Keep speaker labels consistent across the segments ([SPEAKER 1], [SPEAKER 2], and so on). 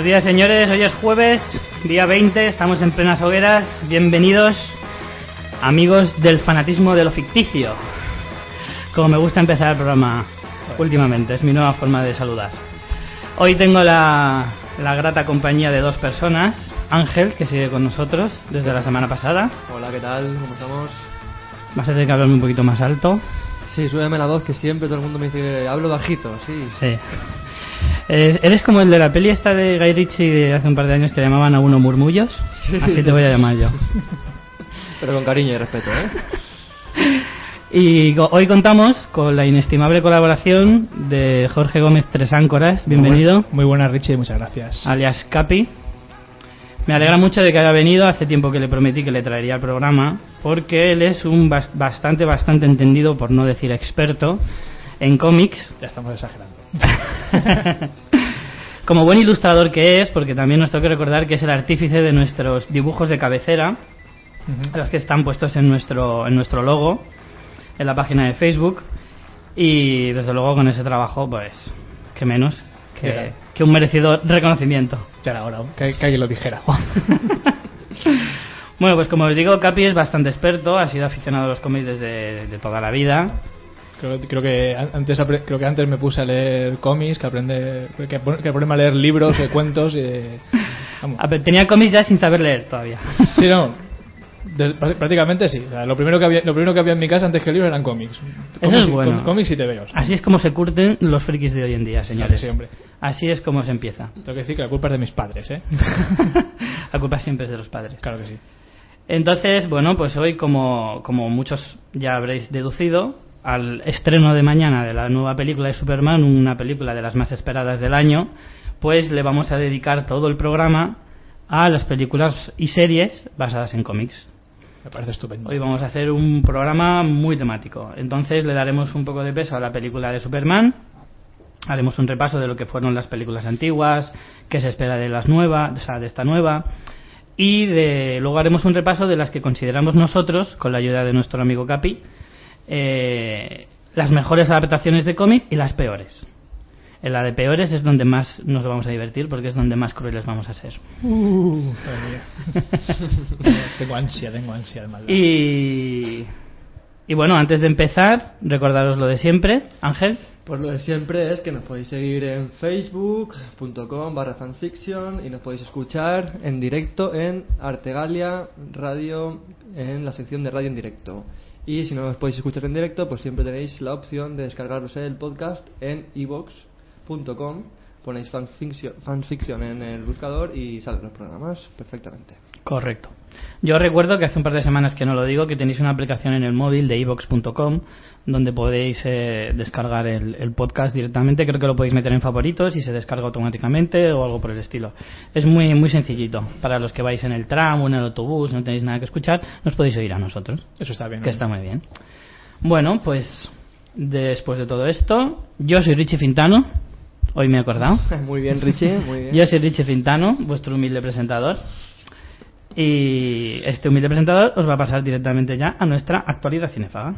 [SPEAKER 1] Buenos días, señores. Hoy es jueves, día 20. Estamos en plenas hogueras. Bienvenidos, amigos del fanatismo de lo ficticio. Como me gusta empezar el programa últimamente, es mi nueva forma de saludar. Hoy tengo la, la grata compañía de dos personas. Ángel, que sigue con nosotros desde la semana pasada.
[SPEAKER 2] Hola, ¿qué tal? ¿Cómo estamos?
[SPEAKER 1] Vas a tener que hablarme un poquito más alto.
[SPEAKER 2] Sí, súbeme la voz que siempre todo el mundo me dice que hablo bajito, sí.
[SPEAKER 1] Sí. Eh, Eres como el de la peli esta de Guy Ritchie de hace un par de años que llamaban a uno murmullos. Así te voy a llamar yo.
[SPEAKER 2] Pero con cariño y respeto, ¿eh?
[SPEAKER 1] Y hoy contamos con la inestimable colaboración de Jorge Gómez Tres Áncoras. Bienvenido.
[SPEAKER 3] Muy buena, Richie, muchas gracias.
[SPEAKER 1] alias Capi. Me alegra mucho de que haya venido. Hace tiempo que le prometí que le traería al programa, porque él es un bas- bastante, bastante entendido, por no decir experto, en cómics.
[SPEAKER 3] Ya estamos exagerando.
[SPEAKER 1] Como buen ilustrador que es, porque también nos tengo que recordar que es el artífice de nuestros dibujos de cabecera, los que están puestos en nuestro, en nuestro logo, en la página de Facebook. Y desde luego con ese trabajo, pues, que menos que. Que un merecido reconocimiento.
[SPEAKER 3] Ya era hora, que, que alguien lo dijera.
[SPEAKER 1] Bueno, pues como os digo, Capi es bastante experto, ha sido aficionado a los cómics desde de toda la vida.
[SPEAKER 3] Creo, creo que an- antes creo que antes me puse a leer cómics, que aprender que, que ponerme a leer libros de cuentos y de, vamos.
[SPEAKER 1] Tenía cómics ya sin saber leer todavía.
[SPEAKER 3] Sí, no. de- prá- prácticamente sí. O sea, lo primero que había lo primero que había en mi casa antes que libros eran cómics. Cómics,
[SPEAKER 1] es bueno.
[SPEAKER 3] cómics y tebeos.
[SPEAKER 1] Así es como se curten los frikis de hoy en día, señores.
[SPEAKER 3] Sí, hombre.
[SPEAKER 1] Así es como se empieza.
[SPEAKER 3] Tengo que decir que la culpa es de mis padres, ¿eh?
[SPEAKER 1] la culpa siempre es de los padres.
[SPEAKER 3] Claro que sí.
[SPEAKER 1] Entonces, bueno, pues hoy, como, como muchos ya habréis deducido, al estreno de mañana de la nueva película de Superman, una película de las más esperadas del año, pues le vamos a dedicar todo el programa a las películas y series basadas en cómics.
[SPEAKER 3] Me parece estupendo.
[SPEAKER 1] Hoy vamos a hacer un programa muy temático. Entonces le daremos un poco de peso a la película de Superman. Haremos un repaso de lo que fueron las películas antiguas, qué se espera de las nuevas, o sea, de esta nueva. Y de, luego haremos un repaso de las que consideramos nosotros, con la ayuda de nuestro amigo Capi, eh, las mejores adaptaciones de cómic y las peores. En la de peores es donde más nos vamos a divertir porque es donde más crueles vamos a ser.
[SPEAKER 3] Tengo ansia, tengo ansia de maldad.
[SPEAKER 1] Y, y bueno, antes de empezar, recordaros lo de siempre, Ángel.
[SPEAKER 2] Pues lo de siempre es que nos podéis seguir en facebook.com barra fanfiction y nos podéis escuchar en directo en Artegalia Radio, en la sección de radio en directo. Y si no os podéis escuchar en directo, pues siempre tenéis la opción de descargaros el podcast en ivox.com. Ponéis fanfiction, fanfiction en el buscador y salen los programas perfectamente.
[SPEAKER 1] Correcto. Yo recuerdo que hace un par de semanas que no lo digo, que tenéis una aplicación en el móvil de ivox.com donde podéis eh, descargar el, el podcast directamente. Creo que lo podéis meter en favoritos y se descarga automáticamente o algo por el estilo. Es muy muy sencillito. Para los que vais en el tram o en el autobús, no tenéis nada que escuchar, nos podéis oír a nosotros.
[SPEAKER 3] Eso está bien.
[SPEAKER 1] que está muy bien. Bueno, pues después de todo esto, yo soy Richie Fintano. Hoy me he acordado.
[SPEAKER 2] Muy bien, Richie, muy bien.
[SPEAKER 1] Yo soy Richie Fintano, vuestro humilde presentador. Y este humilde presentador os va a pasar directamente ya a nuestra actualidad cinefaga.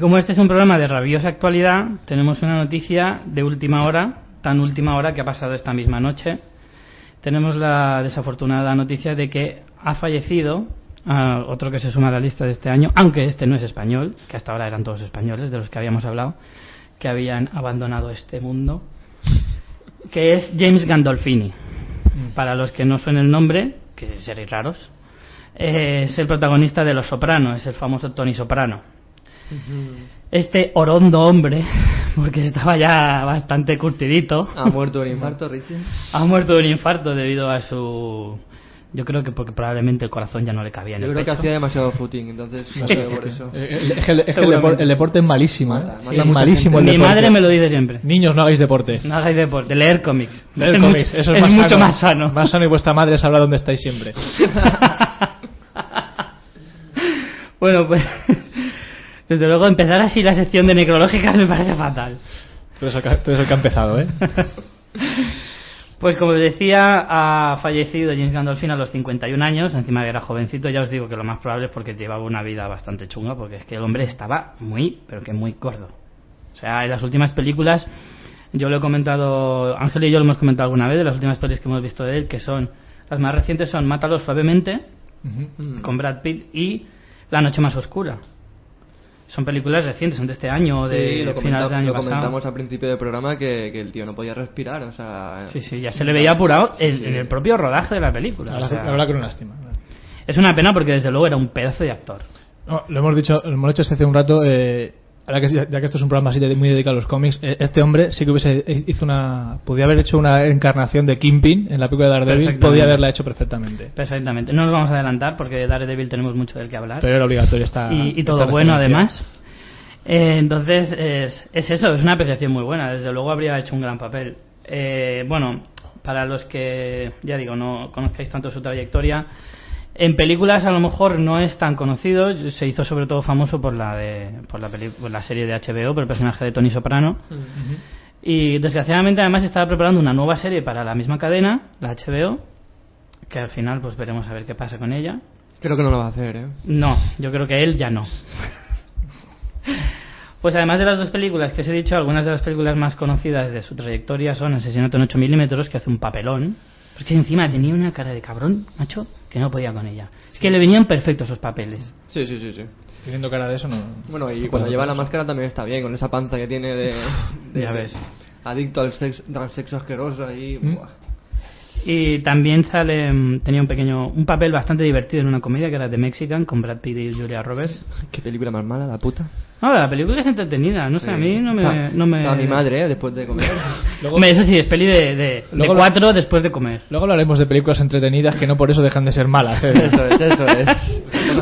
[SPEAKER 1] Como este es un programa de rabiosa actualidad, tenemos una noticia de última hora, tan última hora que ha pasado esta misma noche. Tenemos la desafortunada noticia de que ha fallecido ah, otro que se suma a la lista de este año, aunque este no es español, que hasta ahora eran todos españoles de los que habíamos hablado, que habían abandonado este mundo, que es James Gandolfini. Para los que no suenen el nombre, que seréis raros, es el protagonista de Los Soprano, es el famoso Tony Soprano este orondo hombre, porque estaba ya bastante curtidito,
[SPEAKER 2] ¿Ha muerto de un infarto, Richie?
[SPEAKER 1] ha muerto de un infarto debido a su... Yo creo que porque probablemente el corazón ya no le cabía en
[SPEAKER 2] Yo
[SPEAKER 1] el
[SPEAKER 2] creo que hacía demasiado footing, entonces no sé por eso.
[SPEAKER 3] Eh, el- es que, el, es que el
[SPEAKER 1] Seguramente.
[SPEAKER 3] depor- el deporte es malísimo, ¿eh? Es malísimo el
[SPEAKER 1] Mi
[SPEAKER 3] deporte.
[SPEAKER 1] madre me lo dice siempre.
[SPEAKER 3] Niños, no hagáis deporte.
[SPEAKER 1] No hagáis deporte, leer cómics.
[SPEAKER 3] Leer
[SPEAKER 1] es
[SPEAKER 3] cómics,
[SPEAKER 1] mucho,
[SPEAKER 3] eso es,
[SPEAKER 1] es
[SPEAKER 3] más
[SPEAKER 1] mucho
[SPEAKER 3] sano.
[SPEAKER 1] más sano.
[SPEAKER 3] Más sano y vuestra madre sabrá dónde estáis siempre.
[SPEAKER 1] bueno, pues Desde luego, empezar así la sección de necrológicas me parece fatal.
[SPEAKER 3] Tú eres el que, tú eres el que ha empezado, ¿eh?
[SPEAKER 1] Pues como os decía, ha fallecido James Gandolfini a los 51 años, encima que era jovencito, ya os digo que lo más probable es porque llevaba una vida bastante chunga, porque es que el hombre estaba muy, pero que muy gordo. O sea, en las últimas películas, yo lo he comentado, Ángel y yo lo hemos comentado alguna vez, de las últimas películas que hemos visto de él, que son, las más recientes son Mátalos suavemente, con Brad Pitt, y La noche más oscura. Son películas recientes, son de este año, de
[SPEAKER 2] Sí, lo,
[SPEAKER 1] finales del año
[SPEAKER 2] lo
[SPEAKER 1] pasado.
[SPEAKER 2] comentamos al principio del programa que, que el tío no podía respirar, o sea...
[SPEAKER 1] Sí, sí, ya se le veía apurado en,
[SPEAKER 2] Sí.
[SPEAKER 1] en el propio rodaje de la película.
[SPEAKER 3] La
[SPEAKER 1] o
[SPEAKER 3] verdad,
[SPEAKER 1] sea,
[SPEAKER 3] la verdad que una lástima.
[SPEAKER 1] es una pena porque desde luego era un pedazo de actor.
[SPEAKER 3] No, lo hemos dicho, lo hemos hecho hace un rato. Eh, ahora que ya que esto es un programa así de- muy dedicado a los cómics, eh, este hombre sí que hubiese eh, hizo una, podía haber hecho una encarnación de Kingpin en la película de Daredevil, podía haberla hecho perfectamente.
[SPEAKER 1] Perfectamente. No nos vamos a adelantar porque de Daredevil tenemos mucho del que hablar.
[SPEAKER 3] Pero era obligatorio esta
[SPEAKER 1] y, y
[SPEAKER 3] esta
[SPEAKER 1] todo bueno además. Eh, entonces es, es eso, es una apreciación muy buena. Desde luego habría hecho un gran papel. Eh, bueno, para los que, ya digo, no conozcáis tanto su trayectoria, en películas a lo mejor no es tan conocido. Se hizo sobre todo famoso por la de, por la, peli- por la serie de HBO, por el personaje de Tony Soprano. Y desgraciadamente además estaba preparando una nueva serie para la misma cadena, la HBO, que al final pues veremos a ver qué pasa con ella.
[SPEAKER 2] Creo que no lo va a hacer, ¿eh?
[SPEAKER 1] No, yo creo que él ya no. Pues además de las dos películas que os he dicho, algunas de las películas más conocidas de su trayectoria son Asesinato en 8 milímetros, que hace un papelón. Porque encima tenía una cara de cabrón, macho, que no podía con ella. Es que le venían perfectos esos papeles.
[SPEAKER 2] Sí, sí, sí, sí.
[SPEAKER 3] Teniendo cara de eso, no.
[SPEAKER 2] Bueno, y
[SPEAKER 3] no
[SPEAKER 2] cuando lleva la máscara también está bien, con esa panza que tiene de... de-
[SPEAKER 1] Ya ves.
[SPEAKER 2] Adicto al sexo, al sexo asqueroso ahí.
[SPEAKER 3] ¿Mm?
[SPEAKER 2] buah.
[SPEAKER 1] Y también sale, mm, tenía un pequeño, un papel bastante divertido en una comedia que era The Mexican con Brad Pitt y Julia Roberts.
[SPEAKER 2] Qué película más mala, la puta.
[SPEAKER 1] No, la película es entretenida, no sé,
[SPEAKER 2] Sí.
[SPEAKER 1] a mí no me...
[SPEAKER 2] Ah,
[SPEAKER 1] no me...
[SPEAKER 2] A mi madre, ¿eh? Después de comer.
[SPEAKER 3] Luego-
[SPEAKER 1] eso sí, es peli de, de, cuatro después de comer.
[SPEAKER 3] Luego hablaremos de películas entretenidas que no por eso dejan de ser malas. ¿eh?
[SPEAKER 2] eso es, eso es.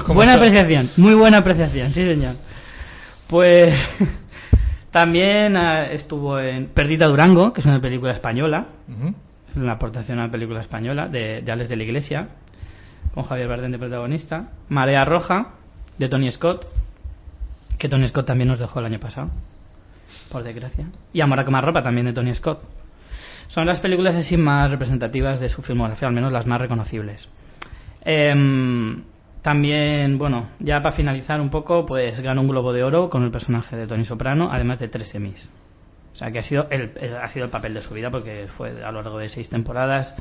[SPEAKER 1] Buena
[SPEAKER 3] son.
[SPEAKER 1] apreciación, muy buena apreciación, sí señor. Pues también ah, estuvo en Perdita Durango, que es una película española, una aportación a una película española de, Alex de la Iglesia, con Javier Bardem de protagonista. Marea Roja, de Tony Scott, que Tony Scott también nos dejó el año pasado, por desgracia. Y Amor a también de Tony Scott. Son las películas así más representativas de su filmografía, al menos las más reconocibles. Em, también, bueno, ya para finalizar un poco, pues ganó un Globo de Oro con el personaje de Tony Soprano, además de tres Emmys. O sea que ha sido el, el- ha sido el papel de su vida porque fue a lo largo de seis temporadas.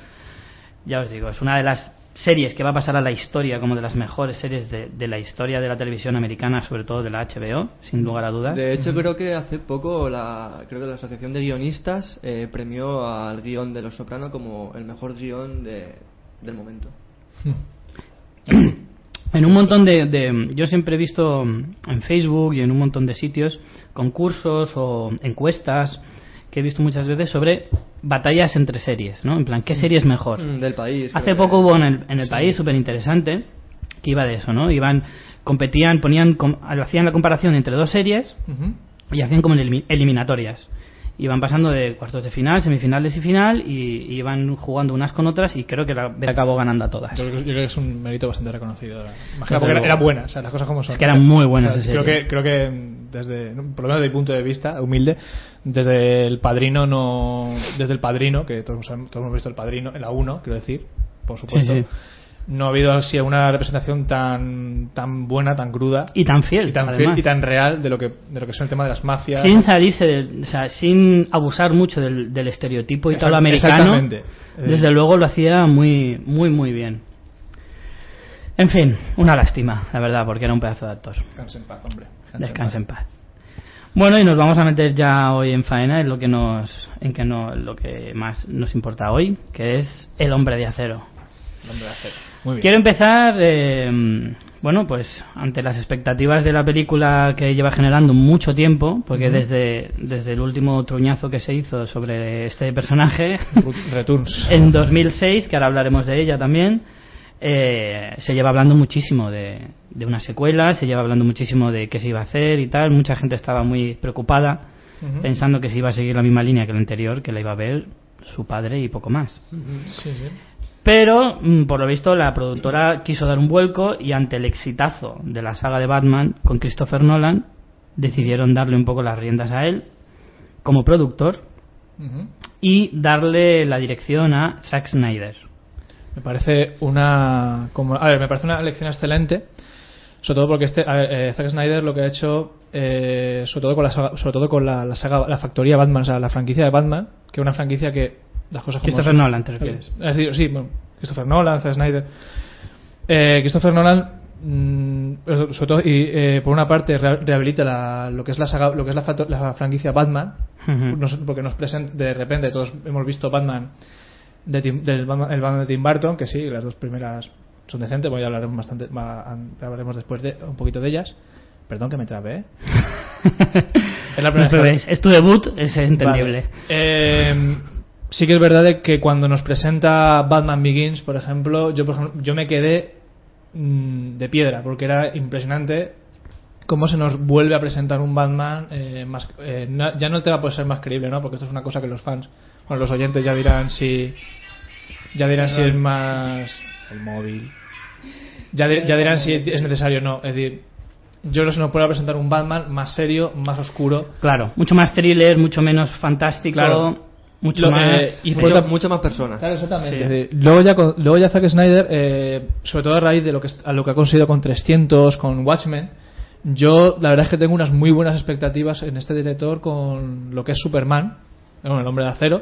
[SPEAKER 1] Ya os digo, es una de las series que va a pasar a la historia como de las mejores series de, de la historia de la televisión americana, sobre todo de la HBO, sin lugar a dudas.
[SPEAKER 2] De hecho, creo que hace poco la, creo que la Asociación de Guionistas eh, premió al guion de Los Soprano como el mejor guion de, del momento.
[SPEAKER 1] en un montón de, de- yo siempre he visto en Facebook y en un montón de sitios concursos o encuestas que he visto muchas veces sobre batallas entre series, ¿no? En plan, ¿qué serie es mejor?
[SPEAKER 2] Mm, del país.
[SPEAKER 1] Hace
[SPEAKER 2] que-
[SPEAKER 1] poco hubo en el, en el país súper interesante que iba de eso, ¿no? Iban, competían, ponían, com- hacían la comparación entre dos series y hacían como elimi- Iban pasando de cuartos de final, semifinales y final y, y iban jugando unas con otras y creo que la acabó ganando a todas.
[SPEAKER 3] Yo creo, que- yo creo que es un mérito bastante reconocido. Más que porque era, buena, o sea, las cosas como son.
[SPEAKER 1] Es que era muy buena
[SPEAKER 3] O sea,
[SPEAKER 1] esa
[SPEAKER 3] creo
[SPEAKER 1] serie.
[SPEAKER 3] que Creo que desde, por lo menos desde mi punto de vista, humilde, desde el padrino no. Desde el padrino, que todos, todos hemos visto el padrino, en la 1, quiero decir, por supuesto.
[SPEAKER 1] Sí, sí.
[SPEAKER 3] No ha habido así una representación tan tan buena, tan cruda
[SPEAKER 1] Y tan fiel,
[SPEAKER 3] y tan,
[SPEAKER 1] además.
[SPEAKER 3] fiel y tan real de lo que de lo que son el tema de las mafias.
[SPEAKER 1] sin salirse o sea, sin abusar mucho del, del estereotipo italoamericano
[SPEAKER 3] exactamente. Eh.
[SPEAKER 1] desde luego lo hacía muy muy muy bien en fin una lástima la verdad porque era un pedazo de actor
[SPEAKER 3] Descanse en paz, hombre.
[SPEAKER 1] descanse en paz bueno y nos vamos a meter ya hoy en faena en lo que nos en que no lo que más nos importa hoy que es el hombre de acero
[SPEAKER 3] El hombre de acero.
[SPEAKER 1] Quiero empezar, eh, bueno, pues ante las expectativas de la película que lleva generando mucho tiempo, porque desde, desde el último truñazo que se hizo sobre este personaje
[SPEAKER 3] Returns.
[SPEAKER 1] en 2006, que ahora hablaremos de ella también, eh, se lleva hablando muchísimo de, de una secuela, se lleva hablando muchísimo de qué se iba a hacer y tal. Mucha gente estaba muy preocupada, pensando que se iba a seguir la misma línea que la anterior, que la iba a ver su padre y poco más.
[SPEAKER 3] Sí, sí.
[SPEAKER 1] Pero, mm, por lo visto, la productora quiso dar un vuelco y ante el exitazo de la saga de Batman con Christopher Nolan, decidieron darle un poco las riendas a él como productor y darle la dirección a Zack Snyder.
[SPEAKER 3] Me parece una. Como, a ver, me parece una elección excelente. Sobre todo porque este, a ver, eh, Zack Snyder lo que ha hecho, eh, sobre todo con la saga- sobre todo con la, la saga, la factoría Batman, o sea, la franquicia de Batman, que es una franquicia que las cosas como
[SPEAKER 1] Christopher
[SPEAKER 3] son.
[SPEAKER 1] Nolan, te refieres.
[SPEAKER 3] Es decir, sí, bueno, Christopher Nolan, Zack Snyder. Eh, Christopher Nolan, mm, sobre todo, y eh, por una parte re- rehabilita la- lo que es la saga, lo que es la, franquicia Batman, nos- porque nos presenta de repente todos hemos visto Batman de Tim- del Batman, el Batman de Tim Burton que sí las dos primeras son decentes bueno ya hablaremos bastante hablaremos después de un poquito de ellas perdón que me trabé ¿eh? Es la primera
[SPEAKER 1] No es tu debut, es entendible.
[SPEAKER 3] Vale. Eh, sí que es verdad de que cuando nos presenta Batman Begins, por ejemplo, yo, por ejemplo, yo me quedé mm, de piedra porque era impresionante cómo se nos vuelve a presentar un Batman eh, más, eh, ya no el tema puede ser más creíble, ¿no? Porque esto es una cosa que los fans, bueno, los oyentes ya dirán si ya dirán si es más el móvil. Ya, ya dirán si es necesario o no. Es decir, yo creo que se nos puede presentar un Batman más serio, más oscuro.
[SPEAKER 1] Claro, mucho más thriller, mucho menos fantástico,
[SPEAKER 3] Claro.
[SPEAKER 1] Mucho
[SPEAKER 3] Lo-
[SPEAKER 1] más...
[SPEAKER 3] eh, y
[SPEAKER 2] Mucho, más personas.
[SPEAKER 3] Claro, exactamente.
[SPEAKER 1] Sí.
[SPEAKER 3] Luego ya, luego ya Zack Snyder, eh, sobre todo a raíz de lo que, a lo que ha conseguido con 300, con Watchmen, yo la verdad es que tengo unas muy buenas expectativas en este director con lo que es Superman, bueno, el hombre de acero.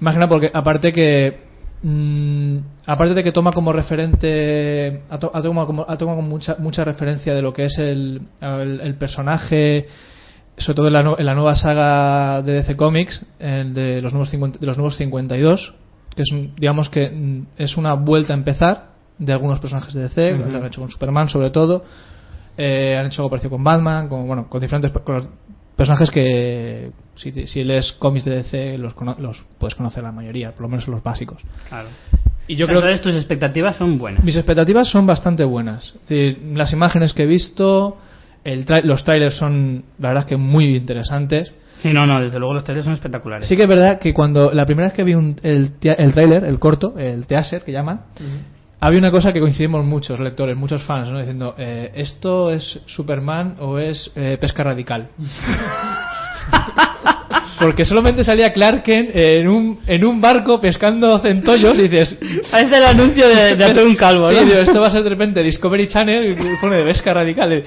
[SPEAKER 3] Nada porque aparte que mm, aparte de que toma como referente ha, to- ha tomado como, ha tomado como mucha mucha referencia de lo que es el, el, el personaje sobre todo en la, en la nueva saga de DC Comics el de los nuevos 50 de los nuevos 52 que es digamos que mm, es una vuelta a empezar de algunos personajes de DC lo han hecho con Superman sobre todo eh, han hecho algo parecido con Batman con bueno con diferentes con los personajes que si, si lees cómics de DC los, los puedes conocer la mayoría por lo menos los básicos
[SPEAKER 1] Claro.
[SPEAKER 3] y yo creo
[SPEAKER 1] Entonces tus expectativas son buenas.
[SPEAKER 3] mis expectativas son bastante buenas. Es decir, las imágenes que he visto, el trai- los trailers son, la verdad, es que muy interesantes.
[SPEAKER 1] Sí, no, no, desde luego los trailers son espectaculares.
[SPEAKER 3] Sí que es verdad que cuando la primera vez que vi un- el, el trailer, el corto, el teaser que llaman, había una cosa que coincidimos muchos lectores, muchos fans, ¿no? diciendo, eh, ¿esto es Superman o es eh, pesca radical? Porque solamente salía Clark Kent en un, en un barco pescando centollos y dices,
[SPEAKER 1] Parece el anuncio de, de hacer un calvo,
[SPEAKER 3] Sí,
[SPEAKER 1] ¿no?
[SPEAKER 3] digo, esto va a ser de repente Discovery Channel y pone de pesca radical.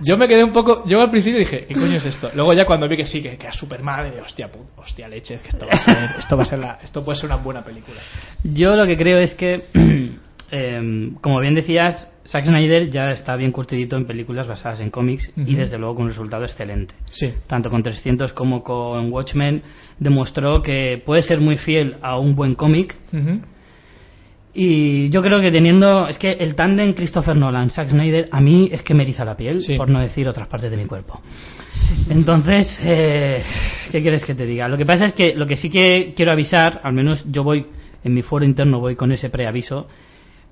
[SPEAKER 3] Yo me quedé un poco. Yo al principio dije, ¿qué coño es esto? Luego ya cuando vi que sí, que, que era Superman, dije, hostia, pu- hostia leche, que esto va a ser, esto va a ser la, esto puede ser una buena película.
[SPEAKER 1] Yo lo que creo es que, eh, como bien decías, Zack Snyder ya está bien curtidito en películas basadas en cómics y desde luego con un resultado excelente.
[SPEAKER 3] Sí.
[SPEAKER 1] Tanto con 300 como con Watchmen demostró que puede ser muy fiel a un buen cómic y yo creo que teniendo es que el tándem Christopher Nolan Zack Snyder a mí es que me eriza la piel
[SPEAKER 3] Sí.
[SPEAKER 1] por no decir otras partes de mi cuerpo entonces eh, qué quieres que te diga lo que pasa es que lo que sí que quiero avisar al menos yo voy en mi foro interno voy con ese preaviso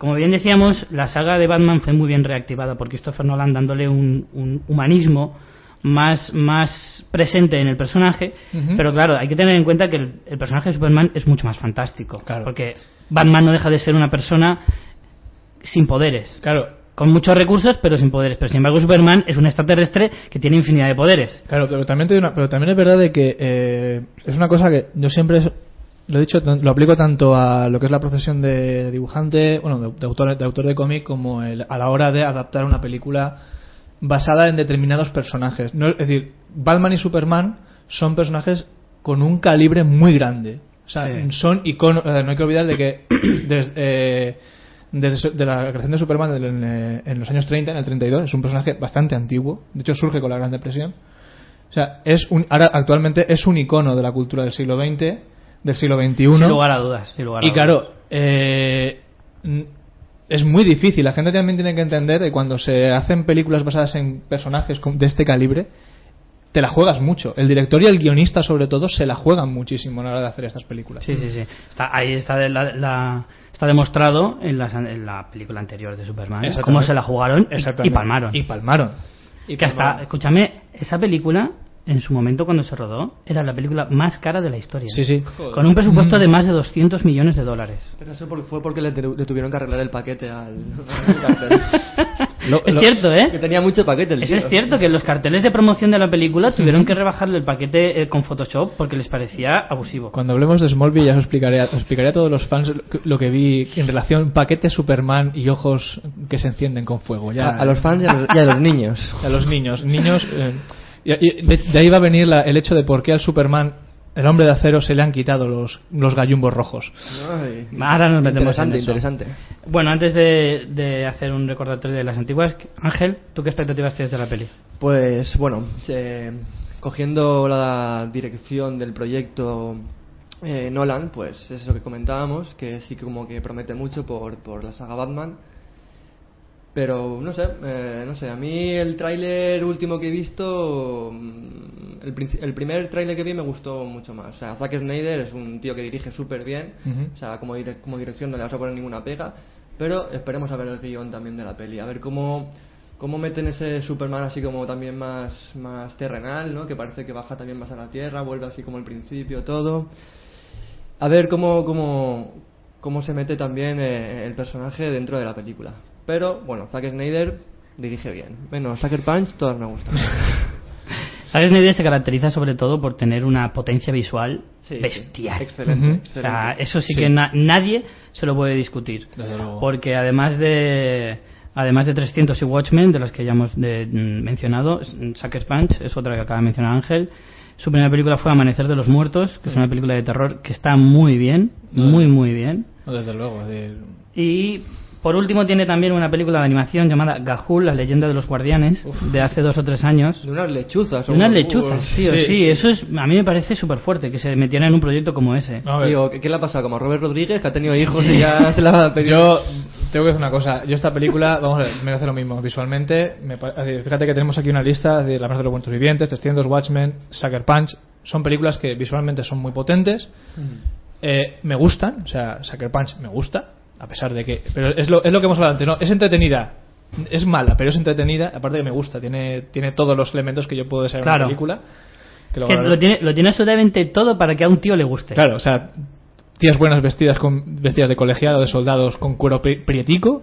[SPEAKER 1] como bien decíamos la saga de Batman fue muy bien reactivada por Christopher Nolan dándole un, un humanismo más más presente en el personaje. Pero claro hay que tener en cuenta que el, el personaje de Superman es mucho más fantástico
[SPEAKER 3] Claro.
[SPEAKER 1] porque Batman no deja de ser una persona sin poderes.
[SPEAKER 3] Claro,
[SPEAKER 1] con muchos recursos pero sin poderes. Pero sin embargo Superman es un extraterrestre que tiene infinidad de poderes.
[SPEAKER 3] Claro, pero también, te una- pero también es verdad de que eh, es una cosa que yo siempre lo he dicho, lo aplico tanto a lo que es la profesión de dibujante, bueno, de, de autor, de autor de cómic, como el- a la hora de adaptar una película basada en determinados personajes. No, es decir, Batman y Superman son personajes con un calibre muy grande. O sea,
[SPEAKER 1] Sí.
[SPEAKER 3] son iconos. eh, no hay que olvidar de que desde, eh, desde de la creación de Superman en, eh, en los años 30, en el 32, es un personaje bastante antiguo. De hecho, surge con la Gran Depresión. O sea, es un, ahora actualmente es un icono de la cultura del siglo XX, del siglo XXI.
[SPEAKER 1] sin lugar a dudas sin lugar a
[SPEAKER 3] Y
[SPEAKER 1] dudas.
[SPEAKER 3] claro, eh, es muy difícil. La gente también tiene que entender que cuando se hacen películas basadas en personajes de este calibre, te la juegas mucho. El director y el guionista, sobre todo, se la juegan muchísimo a la hora de hacer estas películas.
[SPEAKER 1] Sí, sí, sí. Está, ahí está, la- la- está demostrado en, las- en la película anterior de Superman cómo se la jugaron y- y palmaron.
[SPEAKER 3] Y palmaron.
[SPEAKER 1] Y que hasta, escúchame, esa película, en su momento cuando se rodó, era la película más cara de la historia.
[SPEAKER 3] Sí, sí.
[SPEAKER 1] Con un presupuesto de más de 200 millones de dólares.
[SPEAKER 2] Pero eso porque fue porque le, tu- le tuvieron que arreglar el paquete al.
[SPEAKER 3] Lo-
[SPEAKER 1] Es
[SPEAKER 3] lo-
[SPEAKER 1] cierto,
[SPEAKER 2] Que
[SPEAKER 1] ¿eh?
[SPEAKER 2] tenía mucho paquete el
[SPEAKER 1] Eso
[SPEAKER 2] tío.
[SPEAKER 1] es cierto, que los carteles de promoción de la película tuvieron que rebajarle el paquete eh, con Photoshop porque les parecía abusivo.
[SPEAKER 3] Cuando hablemos de Smallville ya os explicaré, os explicaré a todos los fans lo que- lo que vi en relación paquete Superman y ojos que se encienden con fuego. Ya,
[SPEAKER 2] A, a los fans y a los, y a los niños.
[SPEAKER 3] a los niños. Niños. eh, y- y de, de ahí va a venir la- el hecho de por qué al Superman, el hombre de acero, se le han quitado los, los gallumbos rojos.
[SPEAKER 1] Ay, Ahora nos metemos en
[SPEAKER 2] interesante,
[SPEAKER 1] eso.
[SPEAKER 2] interesante.
[SPEAKER 1] Bueno, antes de, de hacer un recordatorio de las antiguas, Ángel, ¿tú qué expectativas tienes de la peli?
[SPEAKER 2] Pues bueno, eh, cogiendo la dirección del proyecto eh, Nolan, pues es eso que comentábamos, que sí que como que promete mucho por, por la saga Batman. Pero no sé, eh, no sé, a mí el tráiler último que he visto, mm, el, primer tráiler que vi me gustó mucho más. O sea, Zack Snyder es un tío que dirige súper bien, o sea, como, dire- como dirección no le vas a poner ninguna pega, pero esperemos a ver el guion también de la peli, a ver cómo, cómo meten ese Superman así como también más, más terrenal, ¿no? Que parece que baja también más a la tierra, vuelve así como el principio, todo. A ver cómo, cómo, cómo se mete también eh, el personaje dentro de la película. Pero, bueno, Zack Snyder dirige bien. Menos Sucker Punch, todas me gustan.
[SPEAKER 1] Zack Snyder se caracteriza sobre todo por tener una potencia visual
[SPEAKER 2] Sí, sí.
[SPEAKER 1] bestial.
[SPEAKER 2] Excelente,
[SPEAKER 3] Ujú.
[SPEAKER 1] O
[SPEAKER 2] excelente.
[SPEAKER 1] sea, eso sí,
[SPEAKER 3] Sí.
[SPEAKER 1] que na- nadie se lo puede discutir.
[SPEAKER 3] Desde luego.
[SPEAKER 1] Porque además de además de 300 y Watchmen, de las que ya hemos de- mm, mencionado, S- Sucker Punch es otra que acaba de mencionar Ángel. Su primera película fue Amanecer de los Muertos, que es una película de terror que está muy bien, muy muy bien.
[SPEAKER 3] No, desde luego. es decir,
[SPEAKER 1] Y por último tiene también una película de animación llamada Gahul, la leyenda de los guardianes, de hace dos o tres años.
[SPEAKER 2] De unas lechuzas.
[SPEAKER 1] De unas lechuzas, sí,
[SPEAKER 3] Sí.
[SPEAKER 1] eso es, a mí me parece súper fuerte que se metieran en un proyecto como ese.
[SPEAKER 3] a ver,
[SPEAKER 2] Digo, ¿qué, le ha pasado? Como a Robert Rodríguez, que ha tenido hijos y ya se la ha pedido.
[SPEAKER 3] Yo tengo que decir una cosa. Yo esta película, vamos a ver, me hace lo mismo. Visualmente, me fíjate que tenemos aquí una lista de La Más de los Muertos Vivientes, 300, Watchmen, Sucker Punch. Son películas que visualmente son muy potentes. Eh, me gustan, o sea, Sucker Punch me gusta, a pesar de que... Pero es lo, es lo que hemos hablado antes, ¿no? Es entretenida. Es mala, pero es entretenida. Aparte que me gusta, tiene, tiene todos los elementos que yo puedo desear en
[SPEAKER 1] Claro.
[SPEAKER 3] una película. Que
[SPEAKER 1] Es
[SPEAKER 3] lo
[SPEAKER 1] tiene, lo tiene absolutamente todo para que a un tío le guste.
[SPEAKER 3] Claro, o sea, tías buenas vestidas con vestidas de colegiado, de soldados con cuero pri- prietico.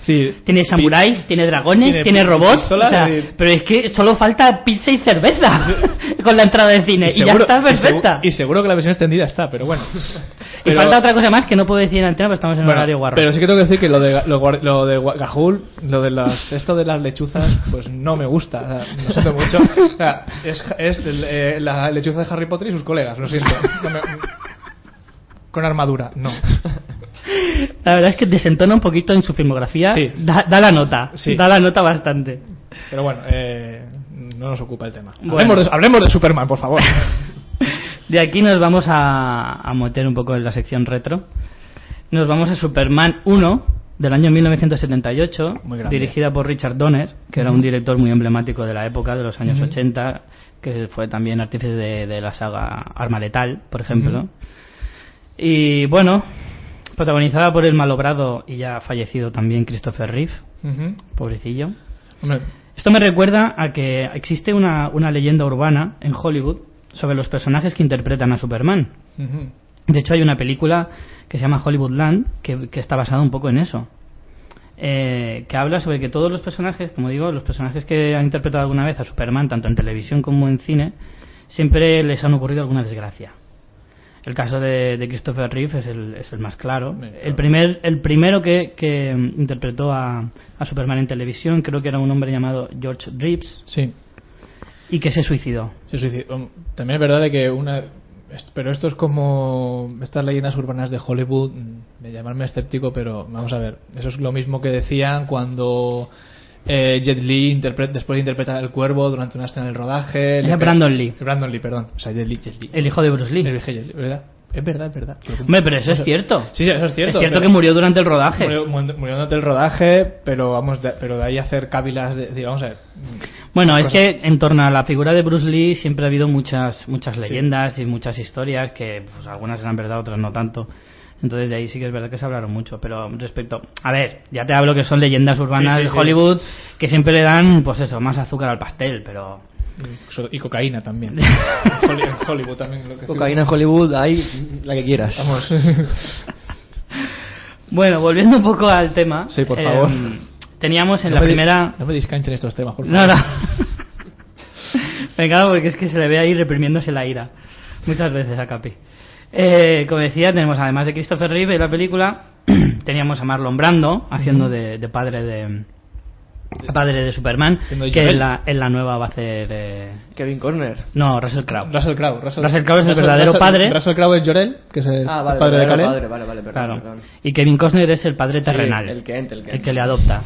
[SPEAKER 3] Decir,
[SPEAKER 1] Tiene samuráis, tiene dragones,
[SPEAKER 3] tiene
[SPEAKER 1] tiene, robots.
[SPEAKER 3] pistolas,
[SPEAKER 1] o sea, pero es que solo falta pizza y cerveza con la entrada de cine. Y, ya está
[SPEAKER 3] y segu-
[SPEAKER 1] perfecta.
[SPEAKER 3] Y, seguro que la versión extendida está, pero bueno.
[SPEAKER 1] Y
[SPEAKER 3] Pero-
[SPEAKER 1] falta otra cosa más que no puedo decir en antena, pero estamos en
[SPEAKER 3] bueno,
[SPEAKER 1] horario guarro.
[SPEAKER 3] pero sí que tengo que decir que lo de, lo, lo de Gahul, lo de las, esto de las lechuzas, pues no me gusta. Lo siento mucho. O sea, es es eh, la lechuza de Harry Potter y sus colegas, lo siento. No me- con armadura, no.
[SPEAKER 1] La verdad es que desentona un poquito en su filmografía.
[SPEAKER 3] Sí.
[SPEAKER 1] Da, da la nota.
[SPEAKER 3] Sí.
[SPEAKER 1] Da la nota bastante.
[SPEAKER 3] Pero bueno, eh, no nos ocupa el tema.
[SPEAKER 1] Bueno.
[SPEAKER 3] Hablemos, de, hablemos de Superman, por favor.
[SPEAKER 1] De aquí nos vamos a, a meter un poco en la sección retro. Nos vamos a Superman 1 del año 1978,
[SPEAKER 3] Muy grande.
[SPEAKER 1] dirigida por Richard Donner, que era un director muy emblemático de la época, de los años 80, que fue también artífice de, de la saga Arma Letal, por ejemplo. Y bueno, protagonizada por el malogrado y ya fallecido también Christopher Reeve, pobrecillo.
[SPEAKER 3] Hombre,
[SPEAKER 1] Esto me recuerda a que existe una, una leyenda urbana en Hollywood sobre los personajes que interpretan a Superman. De hecho, hay una película que se llama Hollywoodland que, que está basada un poco en eso. Eh, que habla sobre que todos los personajes, como digo, los personajes que han interpretado alguna vez a Superman, tanto en televisión como en cine, siempre les han ocurrido alguna desgracia. El caso de, de Christopher Reeve es el, es el más claro.
[SPEAKER 3] Bien, claro.
[SPEAKER 1] El, primer, el primero que, que interpretó a, a Superman en televisión creo que era un hombre llamado George Reeves
[SPEAKER 3] sí.
[SPEAKER 1] y que se suicidó.
[SPEAKER 3] Sí, suicidio. Um, También es verdad de que una. Pero esto es como estas leyendas urbanas de Hollywood, mm, de llamarme escéptico, pero vamos a ver. Eso es lo mismo que decían cuando eh, Jet Li, después de interpretar el cuervo durante una escena del rodaje. Pe-
[SPEAKER 1] Brandon Lee.
[SPEAKER 3] Brandon Lee, perdón. O sea, Jet Li. Jet Li.
[SPEAKER 1] El hijo de Bruce Lee.
[SPEAKER 3] Le dije Jet Li, ¿verdad? Es verdad, es verdad.
[SPEAKER 1] Hombre, pero eso es cierto.
[SPEAKER 3] Sí, sí, eso es cierto.
[SPEAKER 1] es cierto que murió durante el rodaje.
[SPEAKER 3] Murió, murió durante el rodaje, pero vamos, de, pero de ahí hacer cávilas de, de- vamos a ver.
[SPEAKER 1] Bueno, es que en torno a la figura de Bruce Lee siempre ha habido muchas muchas leyendas y muchas historias que pues, algunas eran verdad, otras no tanto. Entonces de ahí sí que es verdad que se hablaron mucho. Pero respecto... A ver, ya te hablo que son leyendas urbanas
[SPEAKER 3] Sí, sí,
[SPEAKER 1] de
[SPEAKER 3] sí.
[SPEAKER 1] Hollywood que siempre le dan, pues eso, más azúcar al pastel, pero...
[SPEAKER 3] Y cocaína también. En Holly- en Hollywood también. Lo que
[SPEAKER 2] Cocaína en Hollywood, hay la que quieras.
[SPEAKER 3] Vamos.
[SPEAKER 1] Bueno, volviendo un poco al tema.
[SPEAKER 3] Sí, por
[SPEAKER 1] eh,
[SPEAKER 3] favor.
[SPEAKER 1] teníamos en
[SPEAKER 3] No
[SPEAKER 1] la primera...
[SPEAKER 3] No me discanchen estos temas, por
[SPEAKER 1] No,
[SPEAKER 3] favor.
[SPEAKER 1] no. Venga, porque es que se le ve ahí reprimiéndose la ira. Muchas veces a Capi. Eh, como decía, tenemos además de Christopher Reeve en la película, teníamos a Marlon Brando haciendo de, de padre de padre de Superman, que en la, en la nueva va a hacer... eh,
[SPEAKER 2] Kevin Corner.
[SPEAKER 1] no, Russell Crowe.
[SPEAKER 3] Russell Crowe. Russell,
[SPEAKER 1] Russell Crowe es el verdadero
[SPEAKER 3] Russell-
[SPEAKER 1] padre.
[SPEAKER 3] Russell Crowe es Jorel, que es el
[SPEAKER 2] Ah, vale,
[SPEAKER 3] padre de
[SPEAKER 2] padre, vale, vale, perdón,
[SPEAKER 1] Claro.
[SPEAKER 2] perdón.
[SPEAKER 1] Y Kevin Costner es el padre terrenal.
[SPEAKER 2] el Kent, el Kent.
[SPEAKER 1] el que le adopta.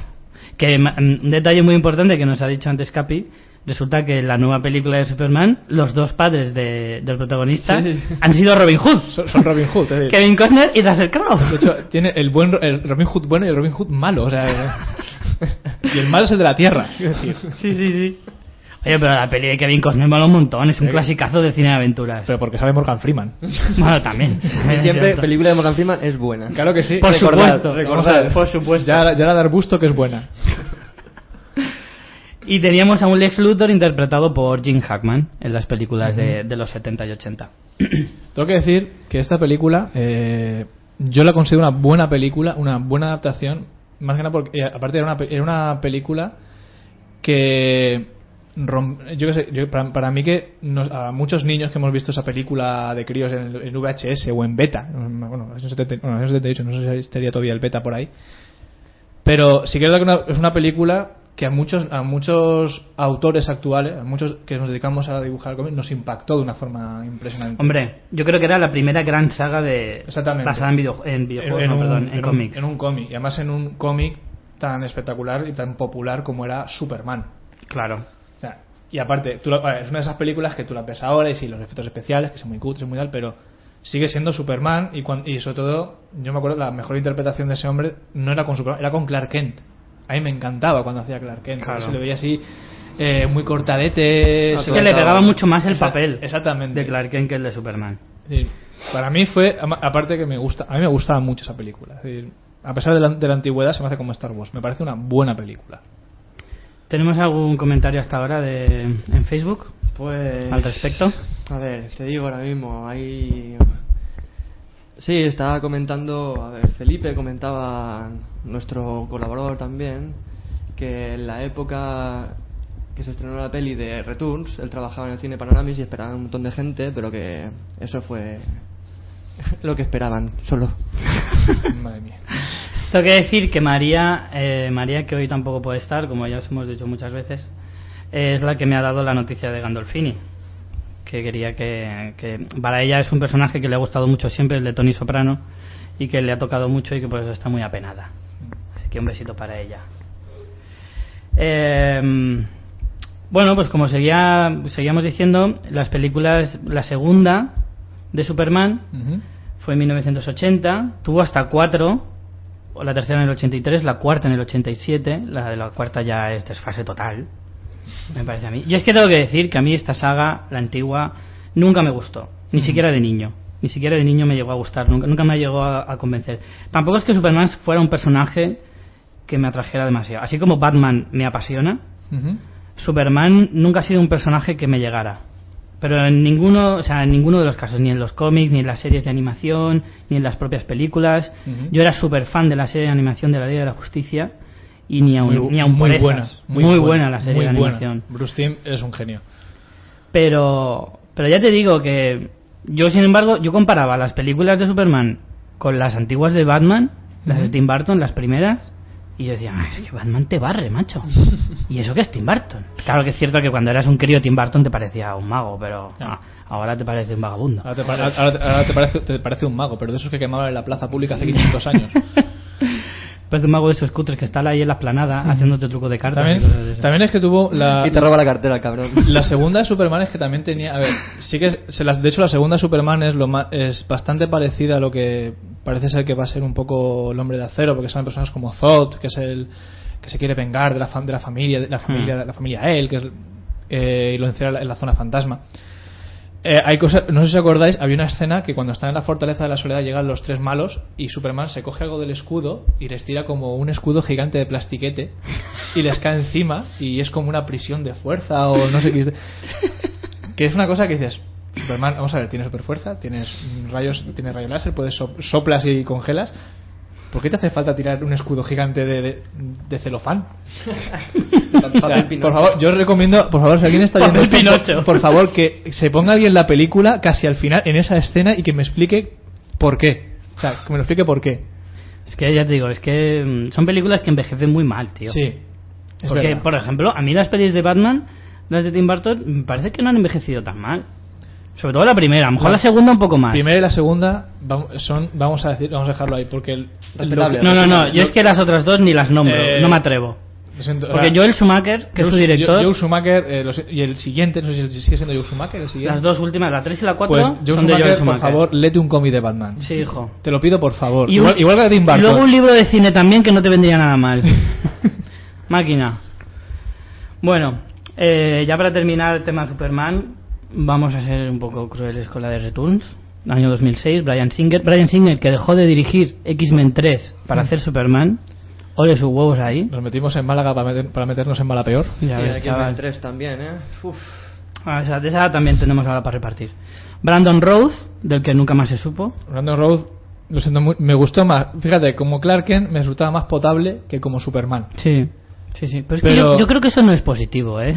[SPEAKER 1] Que ma- un detalle muy importante que nos ha dicho antes Capi, resulta que en la nueva película de Superman, los dos padres de- del protagonista
[SPEAKER 2] Sí.
[SPEAKER 1] han sido Robin Hood.
[SPEAKER 3] Son, son Robin Hood. es decir,
[SPEAKER 1] Kevin Costner y Russell Crowe.
[SPEAKER 3] De hecho, tiene el buen Ro- el Robin Hood bueno y el Robin Hood malo. O sea, eh, y el malo es el de la tierra. decir.
[SPEAKER 1] Sí, sí, sí. Oye, pero la peli de Kevin Costner mola un montón, es un
[SPEAKER 3] Sí.
[SPEAKER 1] clasicazo de cine de aventuras.
[SPEAKER 3] Pero porque sabe Morgan Freeman.
[SPEAKER 1] Bueno, también.
[SPEAKER 2] Siempre película de Morgan Freeman es buena.
[SPEAKER 3] Claro que sí.
[SPEAKER 1] Por
[SPEAKER 2] Recordad,
[SPEAKER 1] supuesto,
[SPEAKER 2] recordad.
[SPEAKER 3] Ver.
[SPEAKER 1] por supuesto.
[SPEAKER 3] Ya, ya la dar gusto que es buena.
[SPEAKER 1] Y teníamos a un Lex Luthor interpretado por Jim Hackman en las películas de, de los 70 y 80.
[SPEAKER 3] Tengo que decir que esta película eh, yo la considero una buena película, una buena adaptación, más que nada porque eh, aparte era una, era una película que yo qué sé, yo- para, para mí que nos- a muchos niños que hemos visto esa película de críos en, en VHS o en beta, bueno, en 70 bueno, en 78, no sé si estaría todavía el beta por ahí, pero sí que es verdad que una- es una película que a muchos a muchos autores actuales, a muchos que nos dedicamos a dibujar cómics, nos impactó de una forma impresionante.
[SPEAKER 1] Hombre, yo creo que era la primera gran saga de basada en, video, en videojuegos, no,
[SPEAKER 3] un-
[SPEAKER 1] perdón, en,
[SPEAKER 3] un-
[SPEAKER 1] cómics.
[SPEAKER 3] En un cómic. Y además en un cómic tan espectacular y tan popular como era Superman.
[SPEAKER 1] Claro.
[SPEAKER 3] O sea, y aparte, tú es una de esas películas que tú las ves ahora y sí, los efectos especiales, que son muy cutres muy tal, pero sigue siendo Superman y, cuan- y sobre todo, yo me acuerdo, la mejor interpretación de ese hombre no era con Superman, era con Clark Kent. A mí me encantaba cuando hacía Clark Kent,
[SPEAKER 1] Claro.
[SPEAKER 3] se le veía así eh, muy cortadete. Se
[SPEAKER 1] Es que le pegaba mucho más el papel
[SPEAKER 3] Exactamente.
[SPEAKER 1] de Clark Kent que el de Superman.
[SPEAKER 3] Para mí fue, aparte que me gusta, a mí me gustaba mucho esa película. A pesar de la, de la antigüedad, se me hace como Star Wars. Me parece una buena película.
[SPEAKER 1] ¿Tenemos algún comentario hasta ahora de, en Facebook
[SPEAKER 2] Pues.
[SPEAKER 1] al respecto?
[SPEAKER 2] A ver, te digo ahora mismo, hay. Sí, estaba comentando, a ver, Felipe comentaba, nuestro colaborador también, que en la época que se estrenó la peli de Returns, él trabajaba en el cine Panoramis y esperaba un montón de gente, pero que eso fue lo que esperaban, solo.
[SPEAKER 3] Madre mía.
[SPEAKER 1] Tengo que decir que María, eh, María que hoy tampoco puede estar, como ya os hemos dicho muchas veces, es la que me ha dado la noticia de Gandolfini. Que quería que, que para ella es un personaje que le ha gustado mucho siempre, el de Tony Soprano, y que le ha tocado mucho y que por eso está muy apenada. Así que un besito para ella. Eh, bueno, pues como seguía, seguíamos diciendo, las películas, la segunda de Superman fue en 1980, tuvo hasta cuatro, o la tercera en el 83, la cuarta en el 87, la de la cuarta ya es desfase total, me parece a mí. Y es que tengo que decir que a mí esta saga, la antigua, nunca me gustó, ni siquiera de niño. Ni siquiera de niño me llegó a gustar, nunca, nunca me llegó a, a convencer. Tampoco es que Superman fuera un personaje que me atrajera demasiado. Así como Batman me apasiona. Superman nunca ha sido un personaje que me llegara. Pero en ninguno, o sea, en ninguno de los casos, ni en los cómics, ni en las series de animación, ni en las propias películas. Yo era súper fan de la serie de animación de la Liga de la Justicia y ni aun,
[SPEAKER 3] Muy,
[SPEAKER 1] ni aun por
[SPEAKER 3] muy
[SPEAKER 1] esas.
[SPEAKER 3] buena.
[SPEAKER 1] Muy, buena, la serie
[SPEAKER 3] muy
[SPEAKER 1] de
[SPEAKER 3] buena.
[SPEAKER 1] animación.
[SPEAKER 3] Bruce Timm es un genio.
[SPEAKER 1] Pero, pero ya te digo que yo, sin embargo, yo comparaba las películas de Superman con las antiguas de Batman, las de. Tim Burton, las primeras, y yo decía, "Ay, es que Batman te barre, macho. ¿Y eso qué es Tim Burton? Claro que es cierto que cuando eras un crío Tim Burton te parecía un mago, pero ah, ahora te parece un vagabundo.
[SPEAKER 3] Ahora te, ahora te parece, te parece un mago, pero de esos que quemaban en la plaza pública hace 500 años.
[SPEAKER 1] Parece un mago de esos cutres que está ahí en la esplanada haciéndote truco de cartas. y cosas de
[SPEAKER 3] también, también es que tuvo la,
[SPEAKER 2] y te roba la cartera, el cabrón.
[SPEAKER 3] La segunda de Superman es que también tenía. A ver, sí que. es- se las, de hecho, la segunda de Superman es, lo ma- es bastante parecida a lo que parece ser que va a ser un poco el hombre de acero, porque son personas como Zod, que es el que se quiere vengar de la, fam- de la familia, de la familia,
[SPEAKER 1] Hmm.
[SPEAKER 3] de la familia él, que es. eh, y lo encierra en la zona fantasma. Eh, hay cosas, no sé si os acordáis, había una escena que cuando están en la fortaleza de la soledad llegan los tres malos y Superman se coge algo del escudo y les tira como un escudo gigante de plastiquete y les cae encima y es como una prisión de fuerza o no sé qué. es. Que es una cosa que dices, Superman, vamos a ver, tiene super fuerza, tienes rayos, tienes rayo láser, puedes so- soplas y congelas, ¿Por qué te hace falta tirar un escudo gigante de, de, de celofán? O sea, por favor, yo os recomiendo, por favor, si alguien está viendo esto, por, favor, que se ponga alguien la película casi al final, en esa escena, y que me explique por qué. O sea, que me lo explique por qué.
[SPEAKER 1] Es que ya te digo, es que mm, son películas que envejecen muy mal, tío.
[SPEAKER 3] Sí. Es
[SPEAKER 1] Porque,
[SPEAKER 3] verdad.
[SPEAKER 1] por ejemplo, a mí las pelis de Batman, las de Tim Burton, me parece que no han envejecido tan mal. Sobre todo la primera, a lo mejor
[SPEAKER 3] La-
[SPEAKER 1] la segunda un poco más.
[SPEAKER 3] Primera y la segunda vamos, son, vamos a decir, vamos a dejarlo ahí, porque el, lo-
[SPEAKER 1] No, no, no,
[SPEAKER 3] lo-
[SPEAKER 1] yo es que las otras dos ni las nombro,
[SPEAKER 3] Eh,
[SPEAKER 1] no me atrevo.
[SPEAKER 3] siento,
[SPEAKER 1] Porque
[SPEAKER 3] ahora,
[SPEAKER 1] Joel Schumacher, que es su
[SPEAKER 3] Joe-
[SPEAKER 1] director,
[SPEAKER 3] Joe Schumacher eh, lo sé- y el siguiente, no sé si sigue siendo Joe Schumacher, el siguiente.
[SPEAKER 1] las dos últimas, la 3 y la 4,
[SPEAKER 3] Pues Joe
[SPEAKER 1] son de
[SPEAKER 3] Schumacher,
[SPEAKER 1] Joel
[SPEAKER 3] por
[SPEAKER 1] Schumacher.
[SPEAKER 3] favor, léete un cómic de Batman.
[SPEAKER 1] Sí, hijo.
[SPEAKER 3] Te lo pido, por favor.
[SPEAKER 1] Y
[SPEAKER 3] igual,
[SPEAKER 1] un-
[SPEAKER 3] igual que Tim
[SPEAKER 1] y
[SPEAKER 3] Burton.
[SPEAKER 1] luego un libro de cine también que no te vendría nada mal. Máquina. Bueno, eh, ya para terminar el tema Superman, vamos a ser un poco crueles con la de Returns. Año 2006, Brian Singer. Brian Singer, que dejó de dirigir X-Men 3 para
[SPEAKER 3] Mm.
[SPEAKER 1] hacer Superman. Ole sus huevos ahí.
[SPEAKER 3] Nos metimos en Málaga para, meter- para meternos en mala peor.
[SPEAKER 1] Ya
[SPEAKER 2] Y
[SPEAKER 1] ves,
[SPEAKER 2] aquí
[SPEAKER 1] chaval.
[SPEAKER 2] en 3 también, ¿eh? Uf.
[SPEAKER 1] Ah, esa- de esa también tenemos ahora para repartir. Brandon Rose, del que nunca más se supo.
[SPEAKER 3] Brandon Road, lo siento, me gustó más. Fíjate, como Clark Kent me resultaba más potable que como Superman.
[SPEAKER 1] Sí. Sí, sí. Pero es que yo, yo creo que eso no es positivo, ¿eh?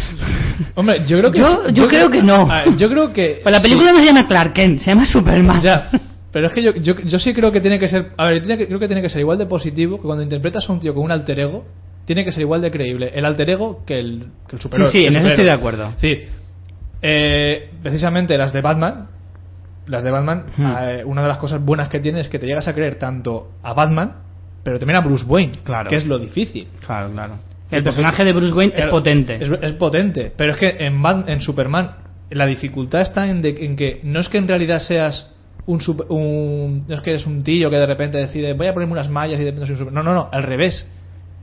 [SPEAKER 3] Hombre, yo creo que
[SPEAKER 1] Yo- creo que no.
[SPEAKER 3] Ah, yo creo que
[SPEAKER 1] Pues la
[SPEAKER 3] sí.
[SPEAKER 1] película no se llama Clark Kent, se llama Superman.
[SPEAKER 3] Ya, pero es que yo, yo, yo sí creo que tiene que ser. A ver, tiene que- creo que tiene que ser igual de positivo que cuando interpretas a un tío con un alter ego, tiene que ser igual de creíble el alter ego que el, que el superhéroe.
[SPEAKER 1] Sí, sí, en eso estoy de acuerdo.
[SPEAKER 3] Sí. Eh, precisamente las de Batman. Las de Batman,
[SPEAKER 1] Hmm.
[SPEAKER 3] eh, una de las cosas buenas que tiene es que te llegas a creer tanto a Batman, pero también a Bruce Wayne,
[SPEAKER 1] Claro.
[SPEAKER 3] que es lo difícil.
[SPEAKER 1] Claro, claro. El personaje de Bruce Wayne es potente.
[SPEAKER 3] Es, es potente. Pero es que en, Bat- en Superman la dificultad está en, de- en que no es que en realidad seas un, sup- un- No es que eres un tío que de repente decide voy a ponerme unas mallas y de repente soy un super- No, no, no, al revés.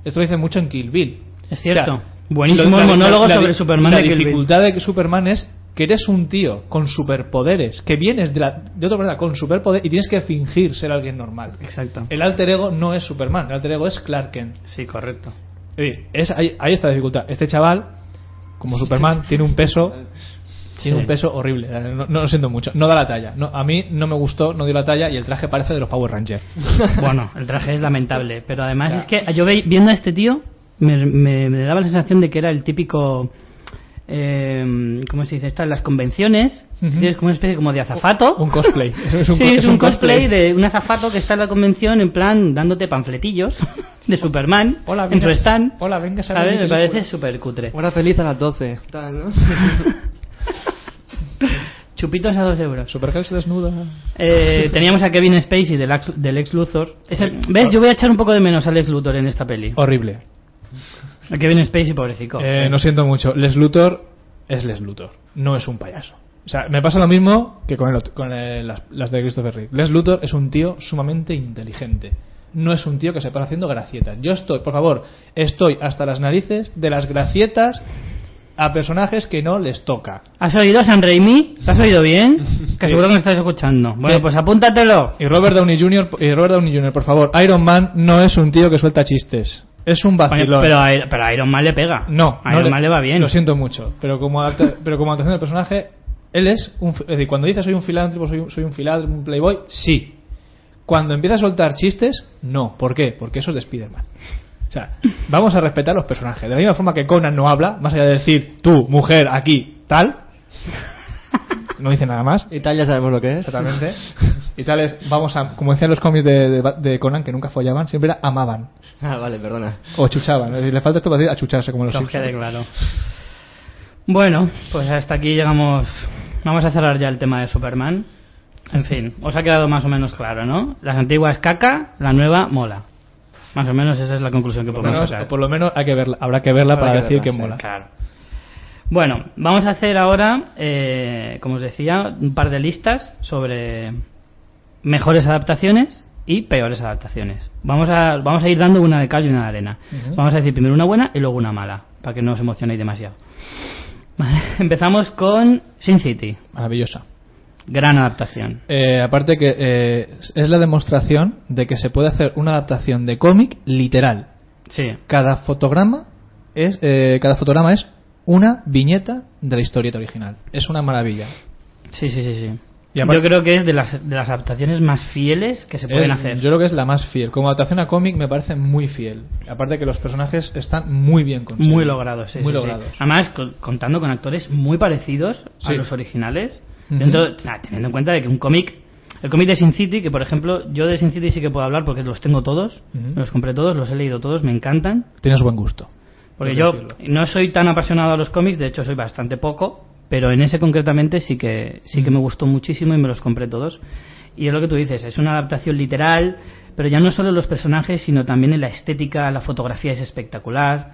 [SPEAKER 3] Esto lo dice mucho en Kill Bill.
[SPEAKER 1] Es cierto.
[SPEAKER 3] O sea,
[SPEAKER 1] Buenísimo el monólogo
[SPEAKER 3] la-
[SPEAKER 1] sobre Superman
[SPEAKER 3] La
[SPEAKER 1] de Kill Bill.
[SPEAKER 3] dificultad de que Superman es que eres un tío con superpoderes, que vienes de, la, de otra manera con superpoder y tienes que fingir ser alguien normal.
[SPEAKER 1] Exacto.
[SPEAKER 3] El alter ego no es Superman, el alter ego es Clark Kent.
[SPEAKER 1] Sí, correcto.
[SPEAKER 3] Sí, es, ahí, ahí está la dificultad. Este chaval, como Superman, tiene un peso. Tiene
[SPEAKER 1] Sí.
[SPEAKER 3] un peso horrible. No, no lo siento mucho. No da la talla. No, a mí no me gustó, no dio la talla y el traje parece de los Power Rangers.
[SPEAKER 1] Bueno, el traje es lamentable, pero además
[SPEAKER 3] Ya.
[SPEAKER 1] es que yo viendo a este tío me, me- me daba la sensación de que era el típico eh, ¿cómo se dice? Está en las convenciones,
[SPEAKER 3] Ujú.
[SPEAKER 1] tienes como una especie como de azafato.
[SPEAKER 3] Un cosplay. Es, es un,
[SPEAKER 1] sí,
[SPEAKER 3] co-
[SPEAKER 1] es un cosplay de un azafato que está en la convención en plan dándote panfletillos de Superman
[SPEAKER 3] Hola,
[SPEAKER 1] en su
[SPEAKER 3] venga.
[SPEAKER 1] stand.
[SPEAKER 3] Hola, venga,
[SPEAKER 1] ¿sabes? Me
[SPEAKER 3] película.
[SPEAKER 1] parece súper cutre.
[SPEAKER 2] Hora feliz a las 12. Tal, ¿no?
[SPEAKER 1] Chupitos a dos euros.
[SPEAKER 3] Supergirl se desnuda.
[SPEAKER 1] Eh, teníamos a Kevin Spacey del, ex- del ex Luthor. Es el- ¿Ves? Yo voy a echar un poco de menos al ex Luthor en esta peli.
[SPEAKER 3] Horrible.
[SPEAKER 1] Kevin Spacey, pobrecito.
[SPEAKER 3] Eh, no siento mucho. Les Luthor es Les Luthor. No es un payaso. O sea, me pasa lo mismo que con, el otro- con el- las, las de Christopher Reeve. Les Luthor es un tío sumamente inteligente. No es un tío que se para haciendo gracietas. Yo estoy, por favor, estoy hasta las narices de las gracietas a personajes que no les toca.
[SPEAKER 1] ¿Has oído San Raimi? ¿Te has oído bien? Que seguro que me estás escuchando. Bueno,
[SPEAKER 3] Sí.
[SPEAKER 1] pues apúntatelo.
[SPEAKER 3] Y Robert Downey Jr., y Robert Downey Jr., por favor, Iron Man no es un tío que suelta chistes. Es un vacilón.
[SPEAKER 1] pero, a, pero a Iron Man le pega.
[SPEAKER 3] No,
[SPEAKER 1] a
[SPEAKER 3] no
[SPEAKER 1] Iron Man le va bien.
[SPEAKER 3] Lo siento mucho, pero como adapta- pero como adaptación del personaje, él es un, es decir, cuando dice soy un filántropo, soy un, soy un filántropo, un playboy, sí. Cuando empieza a soltar chistes, no. ¿Por qué? Porque eso es de Spider-Man. O sea, vamos a respetar los personajes. De la misma forma que Conan no habla, más allá de decir tú, mujer, aquí, tal, no dice nada más.
[SPEAKER 2] Y tal, ya sabemos lo que es.
[SPEAKER 3] Exactamente. Y tal es, vamos a, como decían los cómics de, de- de Conan, que nunca follaban, siempre era amaban.
[SPEAKER 2] Ah, vale, perdona.
[SPEAKER 3] O chuchaban. Es decir, le falta esto para decir achucharse, como los
[SPEAKER 1] Que quede claro. Bueno, pues hasta aquí llegamos. Vamos a cerrar ya el tema de Superman. En fin, os ha quedado más o menos claro, ¿no? Las antiguas caca, la nueva mola. Más o menos esa es la conclusión que
[SPEAKER 3] Por lo,
[SPEAKER 1] podemos
[SPEAKER 3] menos,
[SPEAKER 1] sacar.
[SPEAKER 3] por lo menos hay que verla, habrá que verla
[SPEAKER 2] Habrá
[SPEAKER 3] para
[SPEAKER 2] que
[SPEAKER 3] decir
[SPEAKER 2] verla,
[SPEAKER 3] que
[SPEAKER 2] sí,
[SPEAKER 3] mola.
[SPEAKER 1] Claro. Bueno, vamos a hacer ahora, eh, como os decía, un par de listas sobre mejores adaptaciones y peores adaptaciones. Vamos a, vamos a ir dando una de cal y una de arena. Vamos a decir primero una buena y luego una mala, para que no os emocionéis demasiado. Vale, Empezamos con Sin City,
[SPEAKER 3] Maravillosa.
[SPEAKER 1] gran adaptación.
[SPEAKER 3] Eh, aparte que eh, es la demostración de que se puede hacer una adaptación de cómic literal.
[SPEAKER 1] Sí,
[SPEAKER 3] Cada fotograma es eh, cada fotograma es una viñeta de la historieta original. Es una maravilla.
[SPEAKER 1] sí, sí, sí. sí.
[SPEAKER 3] Y aparte-
[SPEAKER 1] Yo creo que es de las, de las adaptaciones más fieles que se pueden
[SPEAKER 3] Es-
[SPEAKER 1] hacer.
[SPEAKER 3] Yo creo que es la más fiel. Como adaptación a cómic me parece muy fiel. Aparte que los personajes están muy bien conseguidos.
[SPEAKER 1] Muy logrados, sí,
[SPEAKER 3] Muy
[SPEAKER 1] sí, sí.
[SPEAKER 3] logrados.
[SPEAKER 1] Además, co- contando con actores muy parecidos
[SPEAKER 3] Sí.
[SPEAKER 1] a los originales.
[SPEAKER 3] Ujú.
[SPEAKER 1] dentro, nah, teniendo en cuenta de que un cómic, el cómic de Sin City, que por ejemplo, yo de Sin City sí que puedo hablar porque los tengo todos, los compré todos, los he leído todos, me encantan.
[SPEAKER 3] Tienes buen gusto.
[SPEAKER 1] Porque yo
[SPEAKER 3] decirlo.
[SPEAKER 1] no soy tan apasionado a los cómics, de hecho soy bastante poco, pero en ese concretamente sí que sí que me gustó muchísimo y me los compré todos. Y es lo que tú dices, es una adaptación literal, pero ya no solo en los personajes, sino también en la estética, la fotografía es espectacular,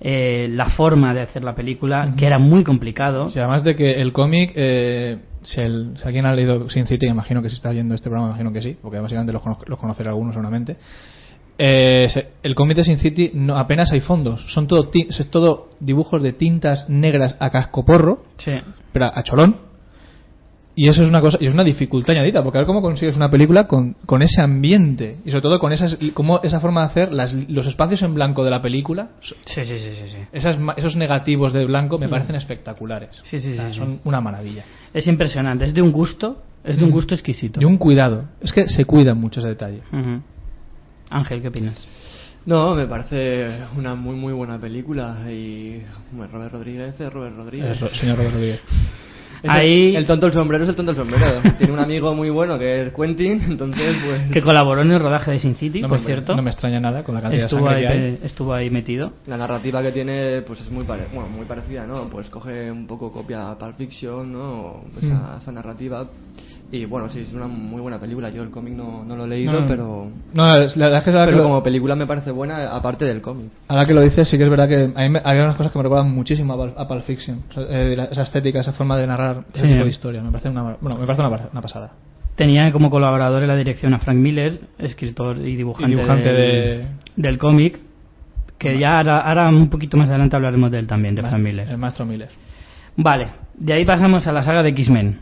[SPEAKER 1] eh, la forma de hacer la película, que era muy complicado.
[SPEAKER 3] Sí, además de que el cómic, eh, si, el- si alguien ha leído Sin City, imagino que si está viendo este programa, imagino que sí, porque básicamente los, cono- los conocerá algunos seguramente. Eh, el cómic de Sin City no, apenas hay fondos, son todo, es todo dibujos de tintas negras a cascoporro,
[SPEAKER 1] Sí.
[SPEAKER 3] pero a cholón. Y eso es una cosa, y es una dificultad añadida, porque a ver cómo consigues una película con, con ese ambiente, y sobre todo con esas, cómo esa forma de hacer las, los espacios en blanco de la película,
[SPEAKER 1] Sí, sí, sí, sí, sí.
[SPEAKER 3] esas, esos negativos de blanco me parecen espectaculares.
[SPEAKER 1] Sí, sí,
[SPEAKER 3] O sea,
[SPEAKER 1] sí,
[SPEAKER 3] son una maravilla.
[SPEAKER 1] Es impresionante, es de un gusto, es de un
[SPEAKER 3] Mm.
[SPEAKER 1] gusto exquisito.
[SPEAKER 3] Y un cuidado. Es que se cuida mucho ese detalle.
[SPEAKER 1] Ángel, ¿qué opinas?
[SPEAKER 2] No, me parece una muy muy buena película y bueno, Robert Rodríguez es Robert Rodríguez.
[SPEAKER 3] Eh, Ro- señor Robert Rodríguez.
[SPEAKER 2] Es
[SPEAKER 1] Ahí-
[SPEAKER 2] el, el tonto el sombrero es el tonto el sombrero. Tiene un amigo muy bueno que es Quentin, entonces pues
[SPEAKER 1] Que colaboró en el rodaje de Sin City,
[SPEAKER 3] No
[SPEAKER 1] por
[SPEAKER 3] me,
[SPEAKER 1] cierto.
[SPEAKER 3] no me extraña nada con la cantidad
[SPEAKER 1] estuvo,
[SPEAKER 3] de
[SPEAKER 1] ahí,
[SPEAKER 3] sangre que hay.
[SPEAKER 1] estuvo ahí metido.
[SPEAKER 2] la narrativa que tiene pues es muy pare bueno, muy parecida, ¿no? Pues coge un poco copia a Pulp Fiction, ¿no? Esa,
[SPEAKER 3] Mm.
[SPEAKER 2] esa narrativa y bueno, sí, es una muy buena película. Yo el cómic no, no lo he leído,
[SPEAKER 3] No, no.
[SPEAKER 2] pero
[SPEAKER 3] No, la verdad es que,
[SPEAKER 2] pero
[SPEAKER 3] que lo,
[SPEAKER 2] como película me parece buena aparte del cómic.
[SPEAKER 3] ahora que lo dices, sí que es verdad que a mí me- había unas cosas que me recuerdan muchísimo a, a Pulp Fiction. O sea, eh, la- esa estética, esa forma de narrar ese
[SPEAKER 1] Sí.
[SPEAKER 3] tipo de historia. Me parece una, bueno, me parece una, una pasada.
[SPEAKER 1] Tenía como colaborador en la dirección a Frank Miller, escritor y dibujante,
[SPEAKER 3] Y dibujante
[SPEAKER 1] del,
[SPEAKER 3] de-
[SPEAKER 1] del cómic, que ya ahora, ahora un poquito más adelante hablaremos de él también, de Frank Miller.
[SPEAKER 3] El maestro Miller.
[SPEAKER 1] Vale, de ahí pasamos a la saga de X-Men.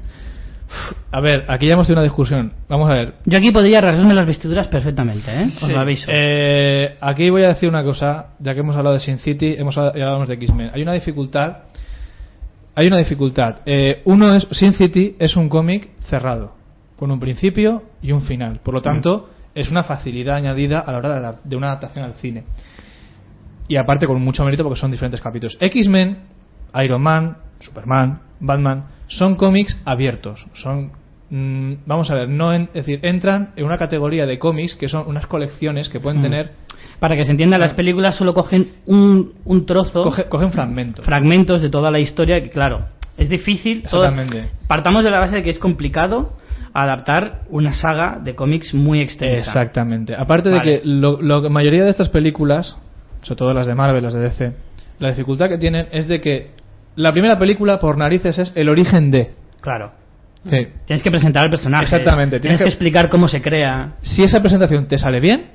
[SPEAKER 3] A ver, aquí ya hemos tenido una discusión. Vamos a ver.
[SPEAKER 1] Yo aquí podría rasgarme las vestiduras perfectamente, ¿eh? Os lo aviso.
[SPEAKER 3] Eh, aquí voy a decir una cosa, ya que hemos hablado de Sin City, hemos hablado, ya hablamos de X-Men. Hay una dificultad. Hay una dificultad. Eh, uno es Sin City es un cómic cerrado, con un principio y un final. Por lo tanto, es una facilidad añadida a la hora de, la- de una adaptación al cine. Y aparte con mucho mérito porque son diferentes capítulos. X-Men, Iron Man, Superman, Batman, son cómics abiertos. Son, mm, vamos a ver, no en- es decir, entran en una categoría de cómics que son unas colecciones que pueden
[SPEAKER 1] Mm.
[SPEAKER 3] tener,
[SPEAKER 1] Para que se entienda, las películas solo cogen un, un trozo,
[SPEAKER 3] coge- cogen fragmentos.
[SPEAKER 1] fragmentos de toda la historia, que claro, es difícil. todo-
[SPEAKER 3] Exactamente.
[SPEAKER 1] partamos de la base de que es complicado adaptar una saga de cómics muy extensa.
[SPEAKER 3] Exactamente. Aparte de que lo- lo- la mayoría de estas películas, sobre todo las de Marvel, las de DC, la dificultad que tienen es de que la primera película, por narices, es el origen de.
[SPEAKER 1] Claro.
[SPEAKER 3] Sí.
[SPEAKER 1] Tienes que presentar al personaje.
[SPEAKER 3] Exactamente,
[SPEAKER 1] Tienes
[SPEAKER 3] tienes
[SPEAKER 1] que
[SPEAKER 3] que-
[SPEAKER 1] explicar cómo se crea.
[SPEAKER 3] Si esa presentación te sale bien,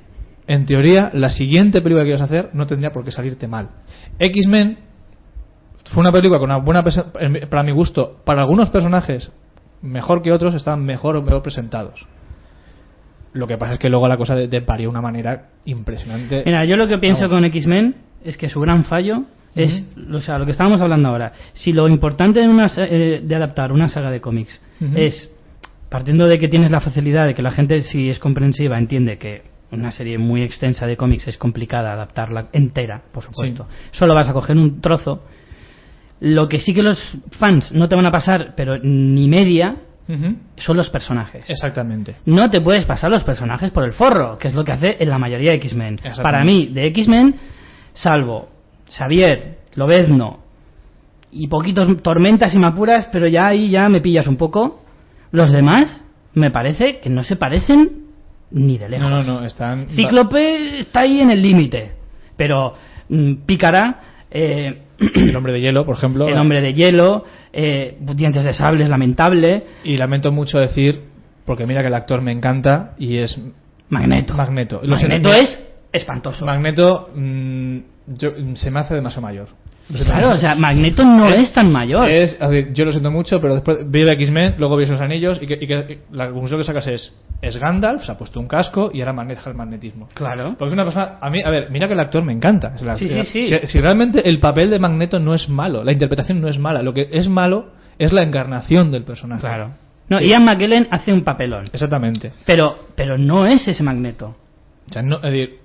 [SPEAKER 3] en teoría, la siguiente película que vas a hacer no tendría por qué salirte mal. X-Men fue una película con una buena para mi gusto, para algunos personajes mejor que otros están mejor o mejor presentados. Lo que pasa es que luego la cosa de, de parió de una manera impresionante.
[SPEAKER 1] Mira, yo lo que pienso con X-Men es que su gran fallo es o sea, lo que estábamos hablando ahora. Si lo importante de, una eh, de adaptar una saga de cómics es, partiendo de que tienes la facilidad de que la gente, si es comprensiva, entiende que una serie muy extensa de cómics es complicada adaptarla entera, por supuesto. Solo vas a coger un trozo. Lo que sí que los fans no te van a pasar, pero ni media, son los personajes.
[SPEAKER 3] Exactamente.
[SPEAKER 1] No te puedes pasar los personajes por el forro, que es lo que hace en la mayoría de X-Men. Para mí, de X-Men, salvo Xavier, Lobezno y poquitos tormentas y mapuras, pero ya ahí ya me pillas un poco. Los demás, me parece que no se parecen ni de lejos.
[SPEAKER 3] No, no, no, están.
[SPEAKER 1] Cíclope está ahí en el límite, pero mm, Pícara, eh,
[SPEAKER 3] El hombre de hielo, por ejemplo.
[SPEAKER 1] el hombre de hielo, eh, dientes de sable es lamentable,
[SPEAKER 3] Y lamento mucho decir, porque mira que el actor me encanta y es
[SPEAKER 1] Magneto.
[SPEAKER 3] Magneto.
[SPEAKER 1] Magneto
[SPEAKER 3] siento.
[SPEAKER 1] es espantoso.
[SPEAKER 3] Magneto mm, yo- se me hace demasiado mayor.
[SPEAKER 1] Claro, o sea, Magneto no es, tan mayor.
[SPEAKER 3] Es, yo lo siento mucho, pero después vi de X-Men, luego vi esos anillos y que, y que- la conclusión que sacas es, es Gandalf, se ha puesto un casco y ahora maneja el magnetismo.
[SPEAKER 1] Claro.
[SPEAKER 3] Porque es una cosa, a mí, a ver, mira que el actor me encanta. Es la-
[SPEAKER 1] Sí, sí, sí.
[SPEAKER 3] Si, si realmente el papel de Magneto no es malo, la interpretación no es mala, lo que es malo es la encarnación del personaje.
[SPEAKER 1] Claro. No, Ian McKellen hace un papelón.
[SPEAKER 3] Exactamente.
[SPEAKER 1] Pero, pero no es ese magneto.
[SPEAKER 3] O sea, no, es decir,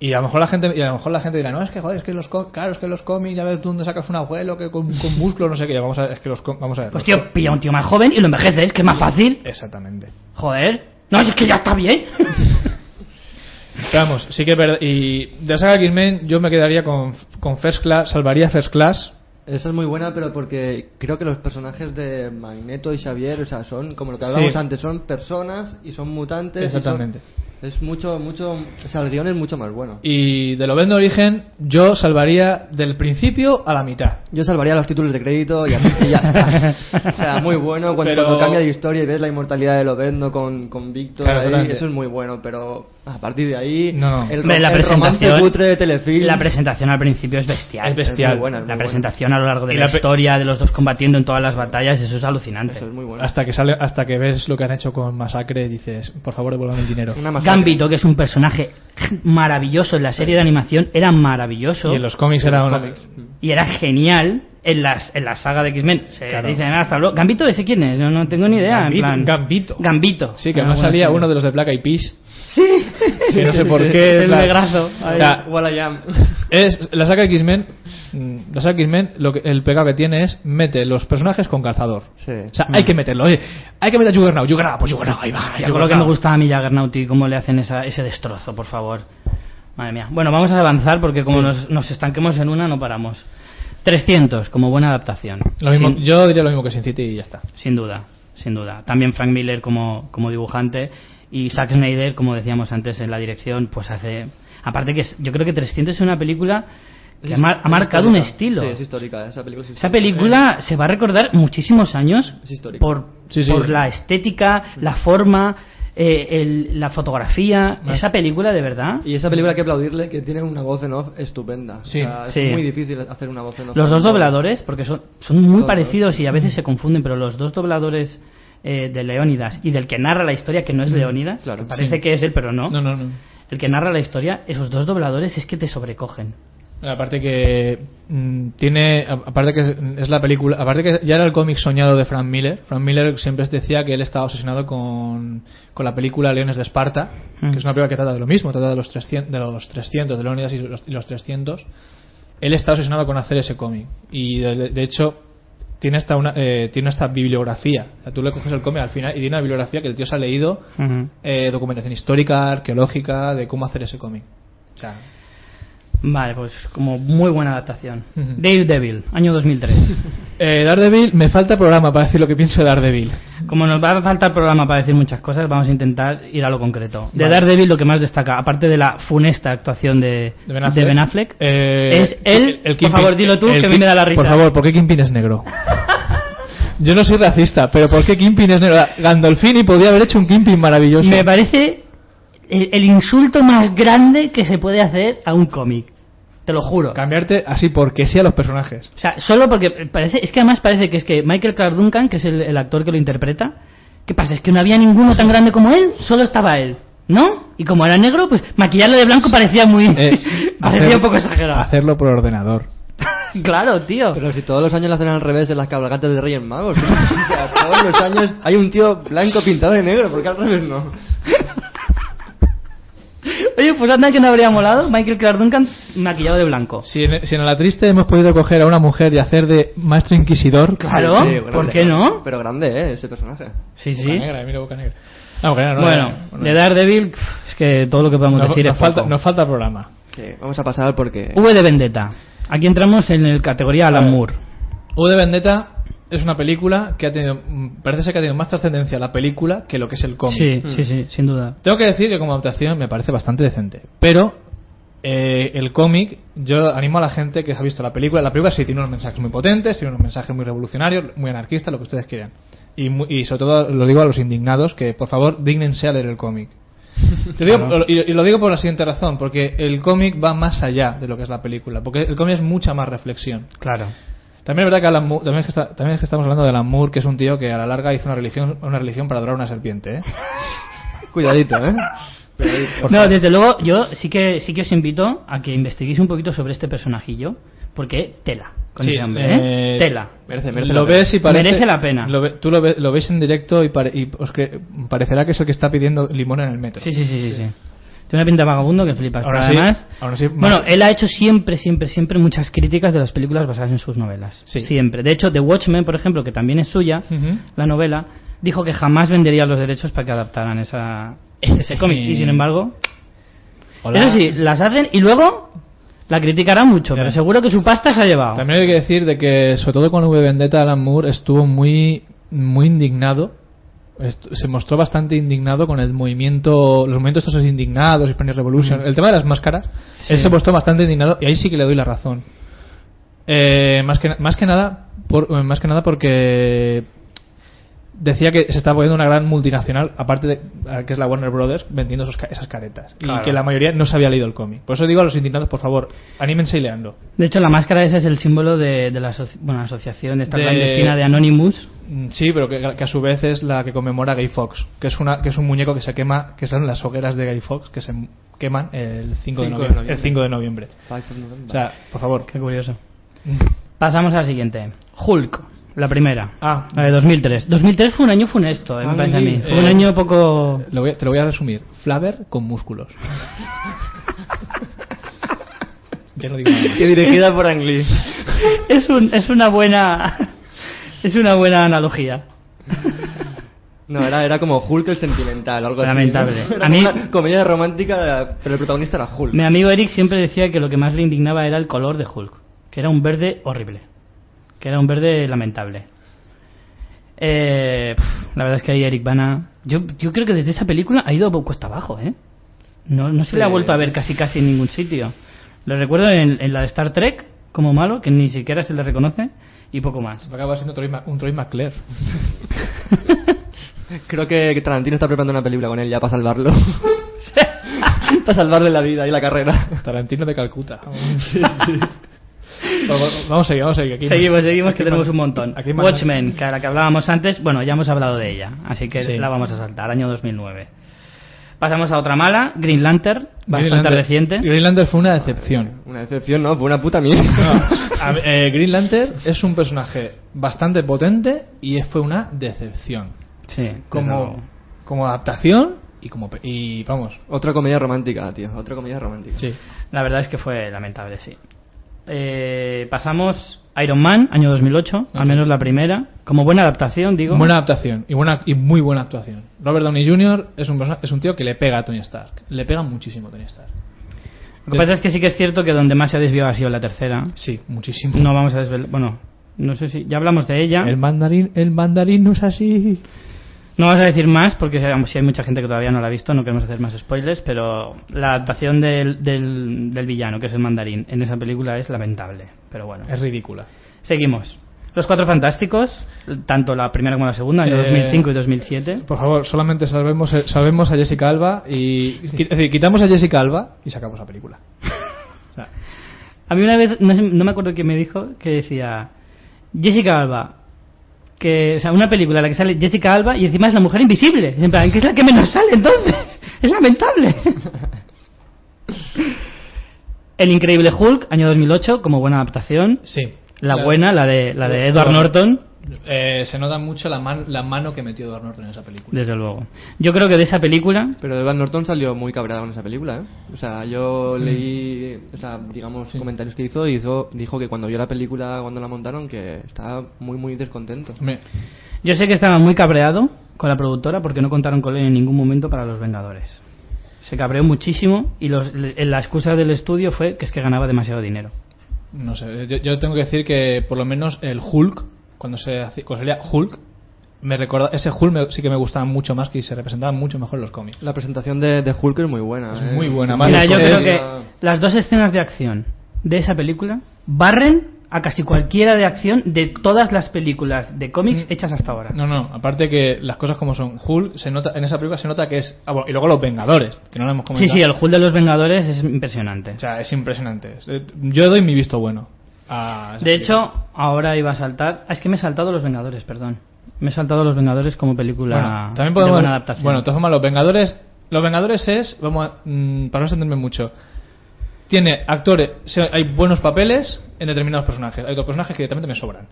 [SPEAKER 3] y a lo mejor la gente y a lo mejor la gente dirá, no, es que joder, es que los claro, es que los cómics, ya ves tú dónde sacas un abuelo que con, con músculos, no sé qué, vamos a ver, es que los vamos a ver.
[SPEAKER 1] Pues tío, pilla a un tío más joven y lo envejeces, que es más fácil.
[SPEAKER 3] Exactamente.
[SPEAKER 1] Joder. No, es que ya está bien.
[SPEAKER 3] Pero vamos, sí que es verdad. Y de la saga X-Men yo me quedaría con, con First Class, salvaría First Class.
[SPEAKER 2] Esa es muy buena, pero porque creo que los personajes de Magneto y Xavier, o sea, son, como lo que hablábamos
[SPEAKER 3] Sí.
[SPEAKER 2] antes, son personas y son mutantes. y son-
[SPEAKER 3] Exactamente.
[SPEAKER 2] Es mucho, mucho, o sea, el guion es mucho más bueno.
[SPEAKER 3] Y de lo de origen, yo salvaría del principio a la mitad.
[SPEAKER 2] Yo salvaría los títulos de crédito y, así- y ya está. O sea, muy bueno cuando,
[SPEAKER 3] Pero-
[SPEAKER 2] cuando cambia de historia y ves la inmortalidad de Lobezno con, con Víctor,
[SPEAKER 3] Claro,
[SPEAKER 2] ahí, eso es muy bueno, pero a partir de ahí,
[SPEAKER 3] No, no.
[SPEAKER 2] el,
[SPEAKER 1] Hombre, la
[SPEAKER 2] el romance
[SPEAKER 1] presentación,
[SPEAKER 2] cutre de Telefilm,
[SPEAKER 1] la presentación al principio es bestial.
[SPEAKER 3] Es bestial.
[SPEAKER 2] Es muy buena, es
[SPEAKER 1] La
[SPEAKER 2] buena.
[SPEAKER 1] presentación a lo largo de
[SPEAKER 3] Y
[SPEAKER 1] la,
[SPEAKER 3] la
[SPEAKER 1] historia de los dos combatiendo en todas las batallas, eso es alucinante.
[SPEAKER 2] Eso es muy bueno.
[SPEAKER 3] Hasta que sale, hasta que ves lo que han hecho con Masacre, dices, por favor, devuélvame el dinero.
[SPEAKER 2] Una masacre.
[SPEAKER 1] Gambito, que es un personaje maravilloso en la serie de animación, era maravilloso
[SPEAKER 3] Y en los cómics era
[SPEAKER 2] Los
[SPEAKER 3] una.
[SPEAKER 2] cómics.
[SPEAKER 1] y era genial en las en la saga de X-Men. Se
[SPEAKER 3] Claro.
[SPEAKER 1] dicen hasta luego. Gambito, ¿ese quién es? No, no tengo ni idea. en
[SPEAKER 3] Gambito,
[SPEAKER 1] plan-
[SPEAKER 3] Gambito.
[SPEAKER 1] Gambito.
[SPEAKER 3] Sí, que
[SPEAKER 1] Ah,
[SPEAKER 3] además salía
[SPEAKER 1] sí.
[SPEAKER 3] uno de los de Black Eyed Peas.
[SPEAKER 1] Sí.
[SPEAKER 3] Que no sé por qué.
[SPEAKER 1] El
[SPEAKER 3] es la-
[SPEAKER 1] negrazo.
[SPEAKER 2] Will.i.am.
[SPEAKER 3] Es la saga X-Men. mm, La saga X-Men, lo que- el pecado que tiene es mete los personajes con calzador.
[SPEAKER 2] Sí.
[SPEAKER 3] O sea, hay que meterlo. Oye, hay que meter a Juggernaut. Juggernaut, pues Juggernaut, ahí va.
[SPEAKER 1] Yo creo que me gusta a mí Juggernaut y cómo le hacen esa, ese destrozo, por favor. Madre mía. Bueno, vamos a avanzar porque como
[SPEAKER 3] Sí.
[SPEAKER 1] nos, nos estanquemos en una, no paramos. 300, como buena adaptación.
[SPEAKER 3] Lo mismo,
[SPEAKER 1] Sin-
[SPEAKER 3] yo diría lo mismo que Sin City y ya está.
[SPEAKER 1] Sin duda, sin duda. También Frank Miller como, como dibujante y Zack Snyder, como decíamos antes en la dirección, pues hace... Aparte que es- yo creo que 300 es una película que ha, marcado un estilo.
[SPEAKER 2] Sí, es histórica, esa película es
[SPEAKER 1] Esa se va a recordar muchísimos años por,
[SPEAKER 3] Sí, sí.
[SPEAKER 1] por la estética, la forma, eh, el- la fotografía. Esa película, de verdad.
[SPEAKER 2] Y esa película hay que aplaudirle que tiene una voz en off estupenda.
[SPEAKER 3] Sí.
[SPEAKER 2] O sea, es
[SPEAKER 1] Sí.
[SPEAKER 2] muy difícil hacer una voz en off.
[SPEAKER 1] Los dos dobladores, porque son, son muy
[SPEAKER 2] Todos.
[SPEAKER 1] parecidos y a veces se confunden, pero los dos dobladores eh, de Leónidas y del que narra la historia, que no es Leónidas,
[SPEAKER 2] claro,
[SPEAKER 1] que parece
[SPEAKER 3] sí.
[SPEAKER 1] que es él, pero no.
[SPEAKER 3] No, no, no.
[SPEAKER 1] El que narra la historia, esos dos dobladores es que te sobrecogen.
[SPEAKER 3] Aparte que mm, tiene, aparte que es la película, aparte que ya era el cómic soñado de Frank Miller. Frank Miller siempre decía que él estaba obsesionado con, con la película Leones de Esparta,
[SPEAKER 1] Mm.
[SPEAKER 3] que es una película que trata de lo mismo, trata de los 300, de los 300, de Leónidas y los, y los 300. Él está obsesionado con hacer ese cómic y de, de hecho tiene esta una, eh, tiene esta bibliografía. O sea, tú le coges el cómic al final y tiene una bibliografía que el tío se ha leído eh, documentación histórica, arqueológica, de cómo hacer ese cómic. O sea,
[SPEAKER 1] Vale, pues como muy buena adaptación.
[SPEAKER 3] Ujú.
[SPEAKER 1] Daredevil, año 2003.
[SPEAKER 3] eh, Daredevil, me falta programa para decir lo que pienso de Daredevil.
[SPEAKER 1] Como nos va a faltar programa para decir muchas cosas, vamos a intentar ir a lo concreto. De
[SPEAKER 3] Vale.
[SPEAKER 1] Daredevil lo que más destaca, aparte de la funesta actuación de,
[SPEAKER 3] De Ben Affleck.
[SPEAKER 1] Ben Affleck,
[SPEAKER 3] Eh,
[SPEAKER 1] es él, por
[SPEAKER 3] Kingpin-
[SPEAKER 1] favor dilo tú,
[SPEAKER 3] el
[SPEAKER 1] que a mí me da la risa.
[SPEAKER 3] Por favor, ¿por qué Kingpin es negro? Yo no soy racista, pero ¿por qué Kingpin es negro? Gandolfini podría haber hecho un Kingpin maravilloso.
[SPEAKER 1] Me parece el, el insulto más grande que se puede hacer a un cómic. Te lo juro.
[SPEAKER 3] Cambiarte así porque sí a los personajes.
[SPEAKER 1] O sea, solo porque parece, es que además parece que es que Michael Clark Duncan, que es el, el actor que lo interpreta, ¿qué pasa? Es que no había ninguno tan grande como él, solo estaba él, ¿no? Y como era negro, pues maquillarlo de blanco parecía muy,
[SPEAKER 3] Eh,
[SPEAKER 1] parecía
[SPEAKER 3] hacer-
[SPEAKER 1] un poco exagerado.
[SPEAKER 3] Hacerlo por ordenador.
[SPEAKER 1] claro, tío.
[SPEAKER 2] Pero si todos los años lo hacen al revés en las cabalgatas de Reyes Magos. o sea, todos los años hay un tío blanco pintado de negro, porque al revés no.
[SPEAKER 1] Oye, pues anda que no habría molado Michael Clark Duncan maquillado de blanco.
[SPEAKER 3] Si en, si en la triste hemos podido coger a una mujer y hacer de maestro inquisidor.
[SPEAKER 1] Claro,
[SPEAKER 2] Sí,
[SPEAKER 1] ¿por
[SPEAKER 2] grande.
[SPEAKER 1] qué no?
[SPEAKER 2] Pero grande, ¿eh? Ese personaje.
[SPEAKER 1] Sí,
[SPEAKER 3] Boca
[SPEAKER 1] sí.
[SPEAKER 3] negra, mira boca negra. No, boca negra, no,
[SPEAKER 1] Bueno,
[SPEAKER 3] no, no.
[SPEAKER 1] de Daredevil, es que todo lo que podemos
[SPEAKER 3] Nos-
[SPEAKER 1] decir
[SPEAKER 3] nos
[SPEAKER 1] es
[SPEAKER 3] falta,
[SPEAKER 1] poco.
[SPEAKER 3] nos falta programa.
[SPEAKER 2] Sí, vamos a pasar porque...
[SPEAKER 1] V de Vendetta. Aquí entramos en el categoría. Alan Moore.
[SPEAKER 3] V de Vendetta es una película que ha tenido, mm, parece ser que ha tenido más trascendencia la película que lo que es el cómic.
[SPEAKER 1] Sí,
[SPEAKER 2] Mm.
[SPEAKER 1] sí, sí, sin duda.
[SPEAKER 3] Tengo que decir que como adaptación me parece bastante decente. Pero eh, el cómic, yo animo a la gente que ha visto la película. La película sí tiene unos mensajes muy potentes, tiene unos mensajes muy revolucionarios, muy anarquistas, lo que ustedes quieran. Y, mu- y sobre todo lo digo a los indignados, que por favor dignense a leer el cómic. Te digo-
[SPEAKER 1] Claro.
[SPEAKER 3] y, y lo digo por la siguiente razón, porque el cómic va más allá de lo que es la película, porque el cómic es mucha más reflexión.
[SPEAKER 1] Claro.
[SPEAKER 3] También es verdad que Alan Moore- también, es que está- también es que estamos hablando de Alan Moore, que es un tío que a la larga hizo una religión, una religión para adorar a una serpiente, ¿eh?
[SPEAKER 2] Cuidadito, ¿eh?
[SPEAKER 1] No, desde luego, yo sí que sí que os invito a que investiguéis un poquito sobre este personajillo, porque tela. con
[SPEAKER 3] Sí,
[SPEAKER 1] ese hombre, ¿eh?
[SPEAKER 3] eh,
[SPEAKER 1] Tela.
[SPEAKER 2] Merece, merece
[SPEAKER 3] lo
[SPEAKER 2] la pena.
[SPEAKER 3] ves y parece
[SPEAKER 1] Merece la pena.
[SPEAKER 3] lo ve- tú lo, ve- lo ves en directo y, pare- y os cre- parecerá que es el que está pidiendo limón en el metro
[SPEAKER 1] Sí, sí, sí, sí, sí. Tiene una pinta de vagabundo que flipas.
[SPEAKER 3] Ahora
[SPEAKER 1] pero
[SPEAKER 3] sí,
[SPEAKER 1] además,
[SPEAKER 3] ahora sí,
[SPEAKER 1] bueno, él ha hecho siempre, siempre, siempre muchas críticas de las películas basadas en sus novelas.
[SPEAKER 3] Sí.
[SPEAKER 1] Siempre. De hecho, The Watchmen, por ejemplo, que también es suya, la novela, dijo que jamás vendería los derechos para que adaptaran esa, ese cómic. Y sin embargo,
[SPEAKER 3] Hola.
[SPEAKER 1] eso sí, las hacen y luego la criticarán mucho, pero seguro que su pasta se ha llevado.
[SPEAKER 3] También hay que decir de que, sobre todo con V Vendetta, Alan Moore estuvo muy, muy indignado. Se mostró bastante indignado con el movimiento, los movimientos estos indignados, Hispanic Revolution, el tema de las máscaras.
[SPEAKER 1] Sí.
[SPEAKER 3] Él se mostró bastante indignado y ahí sí que le doy la razón. Eh, más que más que nada, por, eh, más que nada porque decía que se estaba poniendo una gran multinacional, aparte de que es la Warner Brothers, vendiendo esos esas caretas.
[SPEAKER 1] Claro.
[SPEAKER 3] Y que la mayoría no se había leído el cómic. Por eso digo a los indignados, por favor, anímense y leanlo.
[SPEAKER 1] De hecho, la máscara esa es el símbolo de, de la, bueno, la asociación esta
[SPEAKER 3] De-
[SPEAKER 1] clandestina de Anonymous.
[SPEAKER 3] Mm, Sí, pero que, que a su vez es la que conmemora Gay Fox, que es una que es un muñeco que se quema, que son las hogueras de Gay Fox que se queman el 5 de,
[SPEAKER 2] 5 de
[SPEAKER 3] noviembre,
[SPEAKER 2] noviembre.
[SPEAKER 3] el 5 de noviembre. O sea, por favor.
[SPEAKER 1] Qué curioso. Pasamos a la siguiente. Hulk, la primera.
[SPEAKER 3] Ah.
[SPEAKER 1] La de 2003. 2003 fue un año funesto, eh, me
[SPEAKER 2] Ah,
[SPEAKER 1] parece a mí. Fue un
[SPEAKER 3] eh,
[SPEAKER 1] año poco...
[SPEAKER 3] Lo voy a- te lo voy a resumir. Flaver con músculos. ya no digo nada.
[SPEAKER 2] Y dirigida por Ang Lee.
[SPEAKER 1] es, un, es una buena... es una buena analogía.
[SPEAKER 2] No, era, era como Hulk el sentimental, algo
[SPEAKER 1] Lamentable.
[SPEAKER 2] así. ¿no? Era
[SPEAKER 1] A mí-
[SPEAKER 2] como una comedia romántica, pero el protagonista era Hulk.
[SPEAKER 1] Mi amigo Eric siempre decía que lo que más le indignaba era el color de Hulk, que era un verde horrible, que era un verde lamentable. Eh, la verdad es que ahí Eric Bana, yo, yo creo que desde esa película ha ido cuesta abajo, ¿eh? No, no se le ha vuelto a ver casi casi en ningún sitio. Lo recuerdo en, en la de Star Trek como malo, que ni siquiera se le reconoce, y poco más.
[SPEAKER 3] Acaba siendo un Troy McClure.
[SPEAKER 2] Creo que Tarantino está preparando una película con él ya para salvarlo. para salvarle la vida y la carrera.
[SPEAKER 3] Tarantino de Calcuta. Vamos, vamos a seguir, vamos a seguir. Aquí
[SPEAKER 1] seguimos, seguimos,
[SPEAKER 3] aquí
[SPEAKER 1] que tenemos un montón.
[SPEAKER 3] aquí
[SPEAKER 1] Watchmen, que a la que hablábamos antes, bueno, ya hemos hablado de ella, así que
[SPEAKER 3] Sí.
[SPEAKER 1] la vamos a saltar, año 2009. Pasamos a otra mala, Green Lantern, bastante
[SPEAKER 3] Green Lantern-
[SPEAKER 1] reciente.
[SPEAKER 3] Green Lantern fue una decepción.
[SPEAKER 2] Una decepción, ¿no? Fue una puta mierda.
[SPEAKER 3] No, a ver, eh, Green Lantern es un personaje bastante potente y fue una decepción.
[SPEAKER 1] Sí,
[SPEAKER 3] Como, como adaptación y como pe- y vamos.
[SPEAKER 2] Otra comedia romántica, tío. Otra comedia romántica.
[SPEAKER 3] Sí.
[SPEAKER 1] La verdad es que fue lamentable, sí. Eh, pasamos Iron Man, año 2008, al menos la primera, como buena adaptación, digo.
[SPEAKER 3] Buena adaptación y buena y muy buena actuación. Robert Downey Jr. es un es un tío que le pega a Tony Stark. Le pega muchísimo a Tony Stark.
[SPEAKER 1] Lo que pasa es que sí que es cierto que donde más se ha desviado ha sido la tercera.
[SPEAKER 3] Sí, muchísimo.
[SPEAKER 1] No vamos a desvelar, bueno, no sé si ya hablamos de ella.
[SPEAKER 3] El mandarín, el mandarín no es así.
[SPEAKER 1] No vamos a decir más porque si hay mucha gente que todavía no la ha visto, no queremos hacer más spoilers, pero la adaptación del, del, del villano, que es el mandarín, en esa película es lamentable. Pero bueno,
[SPEAKER 3] Es ridícula.
[SPEAKER 1] seguimos. Los Cuatro Fantásticos, tanto la primera como la segunda, año
[SPEAKER 3] Eh,
[SPEAKER 1] 2005 y 2007.
[SPEAKER 3] Por favor, solamente salvemos, eh, salvemos a Jessica Alba y qui- es decir, quitamos a Jessica Alba y sacamos la película. O sea,
[SPEAKER 1] A mí una vez, no me acuerdo quién me dijo, que decía Jessica Alba, que, o sea, una película en la que sale Jessica Alba y encima es la mujer invisible. En plan, que es la que menos sale entonces. Es lamentable. El Increíble Hulk, año 2008, como buena adaptación.
[SPEAKER 3] sí.
[SPEAKER 1] La buena, la de, la de Edward Norton,
[SPEAKER 3] Eh, se nota mucho la, man- la mano que metió Edward Norton en esa película.
[SPEAKER 1] desde luego. Yo creo que de esa película,
[SPEAKER 2] Pero Edward Norton salió muy cabreado en esa película, ¿eh? O sea, yo leí, o sea, digamos, comentarios que hizo y hizo, dijo que cuando vio la película, cuando la montaron, que estaba muy, muy descontento.
[SPEAKER 3] Hombre,
[SPEAKER 1] yo sé que estaba muy cabreado con la productora porque no contaron con él en ningún momento para Los Vengadores. Se cabreó muchísimo y los- le- la excusa del estudio fue que es que ganaba demasiado dinero.
[SPEAKER 3] no sé, yo, yo tengo que decir que por lo menos el Hulk, cuando se hacía, cuando salía Hulk, me recuerda, ese Hulk me- sí que me gustaba mucho más que se representaba mucho mejor en los cómics.
[SPEAKER 2] La presentación de, de Hulk es muy buena.
[SPEAKER 3] Es
[SPEAKER 2] ¿eh?
[SPEAKER 3] muy buena,
[SPEAKER 1] Mira, yo
[SPEAKER 3] es-
[SPEAKER 1] creo que las dos escenas de acción de esa película barren a casi cualquiera de acción de todas las películas de cómics
[SPEAKER 3] Mm.
[SPEAKER 1] hechas hasta ahora.
[SPEAKER 3] No, no, aparte que las cosas como son, Hulk se nota, en esa película se nota que es, ah, bueno, y luego los Vengadores, que no lo hemos
[SPEAKER 1] Sí,
[SPEAKER 3] comentado.
[SPEAKER 1] sí, el Hulk de los Vengadores es impresionante.
[SPEAKER 3] O sea, es impresionante. Yo doy mi visto bueno. A esa
[SPEAKER 1] De
[SPEAKER 3] película.
[SPEAKER 1] hecho, ahora iba a saltar. ah, Es que me he saltado Los Vengadores, perdón. Me he saltado Los Vengadores como película
[SPEAKER 3] Bueno, también
[SPEAKER 1] de
[SPEAKER 3] podemos.
[SPEAKER 1] buena adaptación.
[SPEAKER 3] Bueno, de todas formas, los Vengadores. Los Vengadores es. Vamos a, mm, para no extenderme mucho. tiene actores, hay buenos papeles en determinados personajes. Hay otros personajes que directamente me sobran.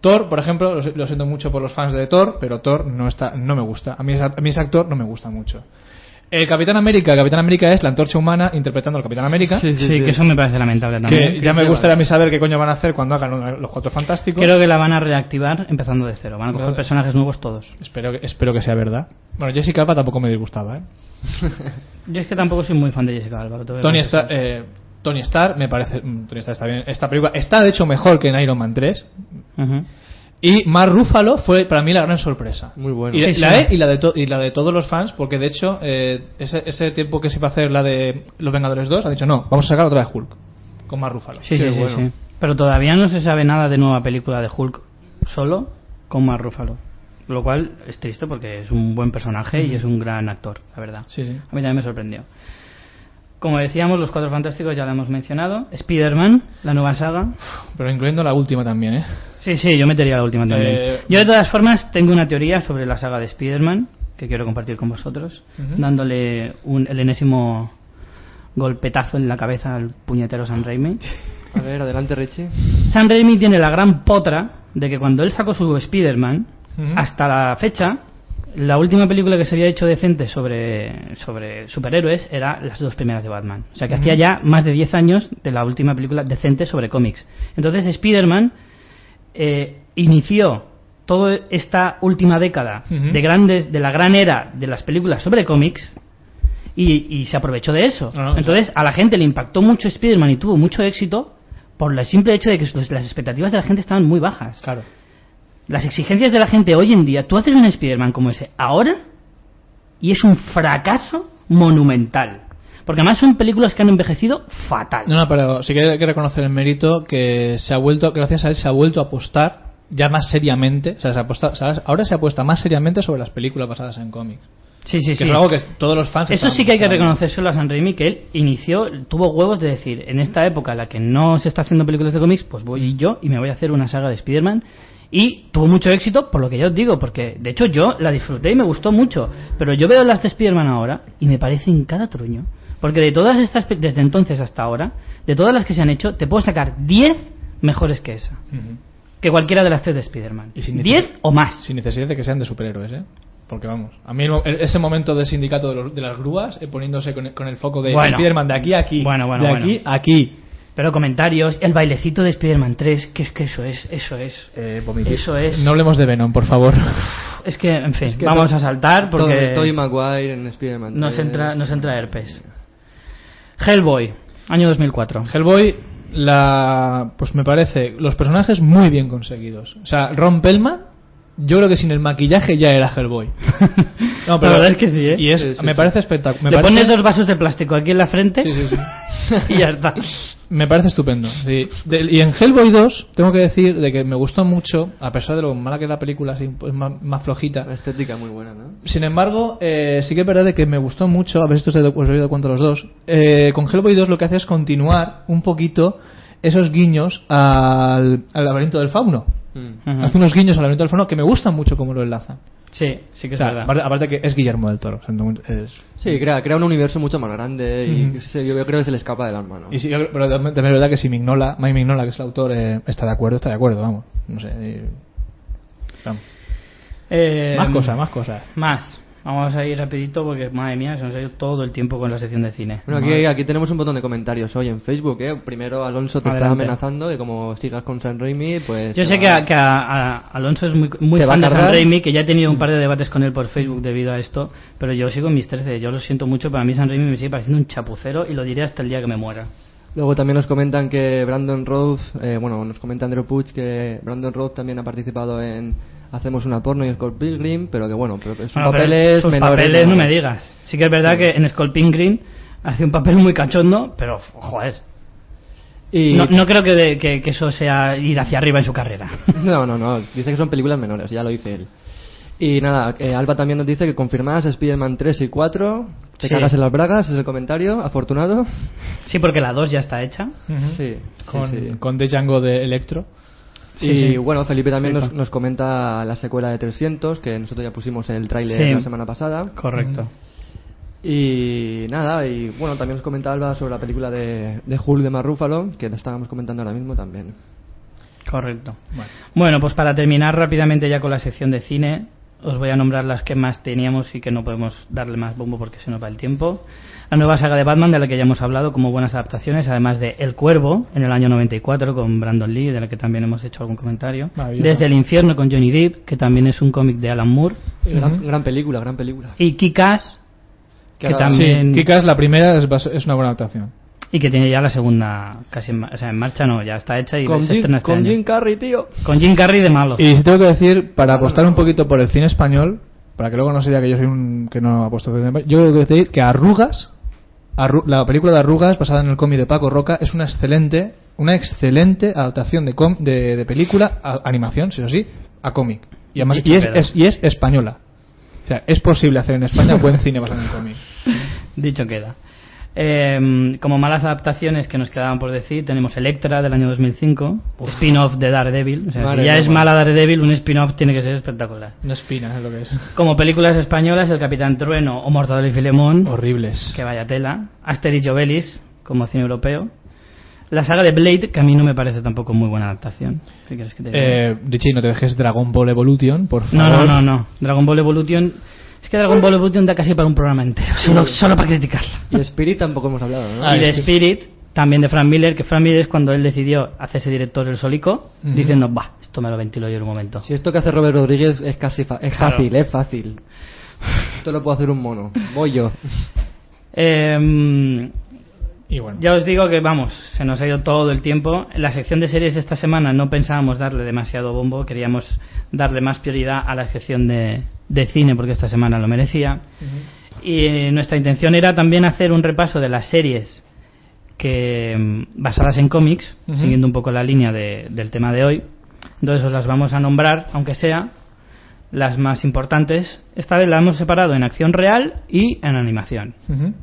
[SPEAKER 3] Thor, por ejemplo, lo, si- lo siento mucho por los fans de Thor, pero Thor no está, no me gusta. A mí, a mí ese actor no me gusta mucho. El Capitán América, el Capitán América es la antorcha humana interpretando al Capitán América.
[SPEAKER 2] Sí,
[SPEAKER 1] Sí,
[SPEAKER 2] sí, sí.
[SPEAKER 1] que eso me parece lamentable
[SPEAKER 3] Que
[SPEAKER 1] también.
[SPEAKER 3] ya me gustaría a mí saber qué coño van a hacer cuando hagan los Cuatro Fantásticos.
[SPEAKER 1] Creo que la van a reactivar empezando de cero. Van a coger
[SPEAKER 3] No.
[SPEAKER 1] personajes nuevos todos.
[SPEAKER 3] Espero, que, espero que sea verdad. Bueno, Jessica Alba tampoco me disgustaba, ¿eh?
[SPEAKER 1] Yo es que tampoco soy muy fan de Jessica Alba. que
[SPEAKER 3] Tony. Stark, eh, Tony Stark me parece. mm, Tony Stark está bien. Esta película está de hecho mejor que en Iron Man 3.
[SPEAKER 1] Ujú.
[SPEAKER 3] Y Mark Ruffalo fue para mí la gran sorpresa.
[SPEAKER 2] Muy bueno.
[SPEAKER 3] Y,
[SPEAKER 1] Sí,
[SPEAKER 3] la
[SPEAKER 1] sí.
[SPEAKER 3] E y la de to- y la de todos los fans, porque de hecho, eh, ese, ese tiempo que se iba a hacer la de Los Vengadores 2, ha dicho no, vamos a sacar otra de Hulk. Con Mark Ruffalo.
[SPEAKER 1] Sí, sí,
[SPEAKER 2] bueno.
[SPEAKER 1] sí. Pero todavía no se sabe nada de nueva película de Hulk solo con Mark Ruffalo. Lo cual es triste porque es un buen personaje y es un gran actor, la verdad.
[SPEAKER 3] Sí, sí.
[SPEAKER 1] A mí también me sorprendió. Como decíamos, los cuatro fantásticos ya lo hemos mencionado. Spider-Man, la nueva saga.
[SPEAKER 3] Pero incluyendo la última también, ¿eh?
[SPEAKER 1] Sí, sí, yo metería la última también.
[SPEAKER 3] Eh,
[SPEAKER 1] yo de todas formas tengo una teoría sobre la saga de Spider-Man que quiero compartir con vosotros, dándole un, el enésimo golpetazo en la cabeza al puñetero Sam Raimi.
[SPEAKER 2] A ver, adelante, Richie.
[SPEAKER 1] Sam Raimi tiene la gran potra de que cuando él sacó su Spider-Man, hasta la fecha, la última película que se había hecho decente sobre, sobre superhéroes era las dos primeras de Batman. O sea que hacía ya más de 10 años de la última película decente sobre cómics. Entonces Spider-Man eh, inició toda esta última década de grandes de la gran era de las películas sobre cómics y, y se aprovechó de eso.
[SPEAKER 3] No,
[SPEAKER 1] Entonces a la gente le impactó mucho Spider-Man y tuvo mucho éxito por el simple hecho de que las expectativas de la gente estaban muy bajas.
[SPEAKER 3] Claro.
[SPEAKER 1] Las exigencias de la gente hoy en día, tú haces un Spider-Man como ese ahora y es un fracaso monumental. Porque además son películas que han envejecido fatal.
[SPEAKER 3] No, no, pero sí que hay que reconocer el mérito que se ha vuelto, gracias a él, se ha vuelto a apostar ya más seriamente. O sea, se aposta- ¿sabes? ahora se apuesta más seriamente sobre las películas basadas en cómics.
[SPEAKER 1] Sí, sí,
[SPEAKER 3] que
[SPEAKER 1] sí.
[SPEAKER 3] es algo que todos los fans.
[SPEAKER 1] Eso sí que hay que reconocérselo a San Raimi, que él inició, tuvo huevos de decir, en esta época en la que no se está haciendo películas de cómics, pues voy yo y me voy a hacer una saga de Spider-Man. Y tuvo mucho éxito, por lo que yo os digo, porque de hecho yo la disfruté y me gustó mucho. Pero yo veo las de Spider-Man ahora y me parecen cada truño. Porque de todas estas, desde entonces hasta ahora, de todas las que se han hecho, te puedo sacar 10 mejores que esa.
[SPEAKER 3] Ujú.
[SPEAKER 1] Que cualquiera de las tres de Spider-Man.
[SPEAKER 3] Y sin
[SPEAKER 1] 10
[SPEAKER 3] necesidad-
[SPEAKER 1] o más.
[SPEAKER 3] Sin necesidad de que sean de superhéroes, ¿eh? Porque vamos, a mí ese momento del sindicato de, los- de las grúas, eh, poniéndose con el, con el foco de
[SPEAKER 1] Bueno.
[SPEAKER 3] Spiderman de aquí a aquí,
[SPEAKER 1] Bueno, bueno,
[SPEAKER 3] de
[SPEAKER 1] bueno.
[SPEAKER 3] aquí a aquí.
[SPEAKER 1] Pero comentarios, el bailecito de Spider-Man 3, que es que eso es, eso es.
[SPEAKER 3] Eh,
[SPEAKER 1] Eso es.
[SPEAKER 3] No hablemos de Venom, por favor.
[SPEAKER 1] Es que, en fin,
[SPEAKER 2] Es que
[SPEAKER 1] vamos a saltar porque
[SPEAKER 2] Tobey Maguire en Spider-Man.
[SPEAKER 1] nos
[SPEAKER 2] 3.
[SPEAKER 1] entra, nos entra herpes. Hellboy, año 2004.
[SPEAKER 3] Hellboy, la, pues me parece los personajes muy bien conseguidos. O sea, Ron Pellman, yo creo que sin el maquillaje ya era Hellboy. No,
[SPEAKER 1] La verdad es que sí, ¿eh?
[SPEAKER 3] Y es,
[SPEAKER 2] Sí, sí,
[SPEAKER 3] me
[SPEAKER 2] sí.
[SPEAKER 3] parece espectacular.
[SPEAKER 1] Le pones dos vasos de plástico aquí en la frente
[SPEAKER 3] Sí, sí, sí.
[SPEAKER 1] y ya está.
[SPEAKER 3] Me parece estupendo. sí. De- y en Hellboy 2, tengo que decir de que me gustó mucho, a pesar de lo mala que es la película, así, pues, más, más flojita.
[SPEAKER 2] La estética muy buena, ¿no?
[SPEAKER 3] Sin embargo, eh, sí que es verdad de que me gustó mucho, a ver si esto os habéis dado cuenta los dos. eh, con Hellboy 2 lo que hace es continuar un poquito esos guiños al, al laberinto del fauno.
[SPEAKER 2] Mm.
[SPEAKER 3] Hace unos guiños al laberinto del fauno que me gustan mucho como lo enlazan.
[SPEAKER 1] Sí, sí que
[SPEAKER 3] O
[SPEAKER 1] es verdad.
[SPEAKER 3] aparte, aparte que es Guillermo del Toro. o sea, no- es-
[SPEAKER 2] Sí, crea, crea un universo mucho más grande y se- yo, yo creo que se le escapa del alma, ¿no?
[SPEAKER 3] y sí, yo creo- pero también es verdad que si Mignola, Mike Mignola, que es el autor, eh, está de acuerdo, está de acuerdo, vamos. No sé. vamos.
[SPEAKER 1] Eh,
[SPEAKER 3] Más cosas, más cosas.
[SPEAKER 1] Más. Vamos a ir rapidito porque, madre mía, se nos ha ido todo el tiempo con la sección de cine.
[SPEAKER 2] Bueno, aquí, aquí tenemos un montón de comentarios hoy en Facebook, ¿eh? Primero Alonso te está
[SPEAKER 1] Adelante.
[SPEAKER 2] amenazando de como sigas con San Raimi, pues...
[SPEAKER 1] Yo sé
[SPEAKER 2] va-
[SPEAKER 1] que, a, que a- a Alonso es muy, muy
[SPEAKER 2] ¿Te va
[SPEAKER 1] fan de
[SPEAKER 2] cargar?
[SPEAKER 1] Raimi, que ya he tenido un par de debates con él por Facebook debido a esto, pero yo sigo en mis 13. Yo lo siento mucho, para mí Sam Raimi me sigue pareciendo un chapucero y lo diré hasta el día que me muera.
[SPEAKER 2] Luego también nos comentan que Brandon Rhodes, eh, bueno, nos comenta Andrew Puig que Brandon Rhodes también ha participado en Hacemos una porno y Scott Pilgrim, pero que bueno, pero sus
[SPEAKER 1] Bueno,
[SPEAKER 2] papeles
[SPEAKER 1] sus
[SPEAKER 2] menores.
[SPEAKER 1] papeles no me digas. Sí que es verdad que en Sculpin Green hace un papel muy cachondo, pero joder.
[SPEAKER 2] Y...
[SPEAKER 1] No, no creo que, de- que, que eso sea ir hacia arriba en su carrera.
[SPEAKER 2] No, no, no. Dice que son películas menores, ya lo dice él. Y nada, eh, Alba también nos dice que confirmadas Spider-Man 3 y 4. Te
[SPEAKER 1] Sí.
[SPEAKER 2] cagas en las bragas, es el comentario, afortunado.
[SPEAKER 1] sí, porque la 2 ya está hecha.
[SPEAKER 2] Sí,
[SPEAKER 3] Con,
[SPEAKER 2] sí, sí.
[SPEAKER 3] con The Django de Electro.
[SPEAKER 1] Sí,
[SPEAKER 2] y
[SPEAKER 1] sí.
[SPEAKER 2] bueno, Felipe también nos, nos comenta la secuela de 300, que nosotros ya pusimos el tráiler
[SPEAKER 1] Sí.
[SPEAKER 2] la semana pasada.
[SPEAKER 1] Correcto.
[SPEAKER 2] Y nada, y bueno, también os comentaba Alba sobre la película de, de Hulk de Mark Ruffalo, que lo estábamos comentando ahora mismo también.
[SPEAKER 1] Correcto.
[SPEAKER 3] Bueno.
[SPEAKER 1] Bueno, pues para terminar rápidamente ya con la sección de cine, os voy a nombrar las que más teníamos y que no podemos darle más bombo porque se nos va el tiempo. La nueva saga de Batman, de la que ya hemos hablado como buenas adaptaciones, además de El Cuervo, en el año 94, con Brandon Lee, de la que también hemos hecho algún comentario. Desde el infierno, con Johnny Depp, que también es un cómic de Alan Moore.
[SPEAKER 2] Gran, película, gran película.
[SPEAKER 1] Y Kick-Ass, que
[SPEAKER 2] ahora-
[SPEAKER 1] también...
[SPEAKER 3] Sí, Kikas, la primera es una buena adaptación.
[SPEAKER 1] Y que tiene ya la segunda casi en, ma- o sea, en marcha, no, ya está hecha y
[SPEAKER 2] Con,
[SPEAKER 1] se
[SPEAKER 2] Jim,
[SPEAKER 1] estrena este
[SPEAKER 2] con
[SPEAKER 1] año.
[SPEAKER 2] Jim Carrey, tío.
[SPEAKER 1] Con Jim Carrey de malo.
[SPEAKER 3] Y si tengo que decir, para apostar un poquito por el cine español, para que luego no se diga que yo soy un que no apuesto por el cine español, yo tengo que decir que Arrugas, Arru- la película de Arrugas, basada en el cómic de Paco Roca, es una excelente, una excelente adaptación de, com- de, de película a animación, si es así, a cómic. Y, además, y, es- y es española. O sea, es posible hacer en España buen cine basado en cómic.
[SPEAKER 1] Dicho queda. Eh, como malas adaptaciones que nos quedaban por decir, tenemos Electra del año 2005, spin-off de Daredevil. O sea, si ya es mala Daredevil, un spin-off tiene que ser espectacular.
[SPEAKER 3] Una espina es lo que es.
[SPEAKER 1] Como películas españolas, El Capitán Trueno o Mortadelo y Filemón,
[SPEAKER 3] Horribles.
[SPEAKER 1] que vaya tela. Asterix y Obelix, como cine europeo. La saga de Blade, que a mí no me parece tampoco muy buena adaptación. ¿Qué quieres que te diga?
[SPEAKER 3] Eh, Richie, no te dejes Dragon Ball Evolution, por favor.
[SPEAKER 1] No, no, no, no. Dragon Ball Evolution. Es que Dragon Ball Evolution da casi para un programa entero, solo, solo para criticarla.
[SPEAKER 2] Y Spirit tampoco hemos hablado, ¿no?
[SPEAKER 3] Ah,
[SPEAKER 1] y de
[SPEAKER 3] es que-
[SPEAKER 1] Spirit, también de Frank Miller, que Frank Miller es cuando él decidió hacerse director del Solico,
[SPEAKER 3] Ujú.
[SPEAKER 1] diciendo, va, esto me lo ventilo yo en un momento.
[SPEAKER 2] Si esto que hace Robert Rodríguez es casi fa- es
[SPEAKER 1] Claro.
[SPEAKER 2] fácil, es fácil. Esto lo puedo hacer un mono. Voy yo.
[SPEAKER 1] Eh,
[SPEAKER 3] Y bueno.
[SPEAKER 1] ya os digo que, vamos, se nos ha ido todo el tiempo. En la sección de series de esta semana no pensábamos darle demasiado bombo, queríamos darle más prioridad a la sección de, de cine, porque esta semana lo merecía. Y eh, nuestra intención era también hacer un repaso de las series que mm, basadas en cómics, siguiendo un poco la línea de- del tema de hoy. Entonces os las vamos a nombrar, aunque sea las más importantes. Esta vez la hemos separado en acción real y en animación.
[SPEAKER 3] Ujú.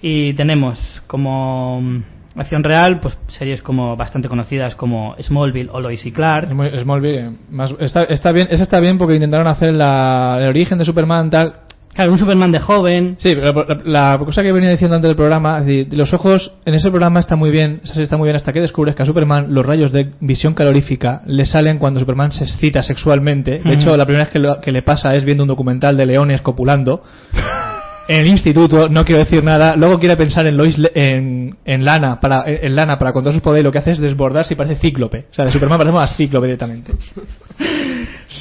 [SPEAKER 1] Y tenemos como mm, acción real, pues series como bastante conocidas como Smallville o Lois y Clark.
[SPEAKER 3] Smallville, más, está, está bien, esa está bien porque intentaron hacer la, el origen de Superman tal.
[SPEAKER 1] Claro, un Superman de joven.
[SPEAKER 3] Sí, pero la, la cosa que venía diciendo antes del programa, es decir, los ojos en ese programa está muy bien, está muy bien hasta que descubres que a Superman los rayos de visión calorífica le salen cuando Superman se excita sexualmente. De hecho, la primera vez que, lo- que le pasa es viendo un documental de leones copulando. En el instituto, no quiero decir nada. Luego quiere pensar en Lois, Le- en, en Lana para en, Lana para contar sus poderes. y Lo que hace es desbordarse y parece cíclope. O sea, de Superman parece más cíclope directamente.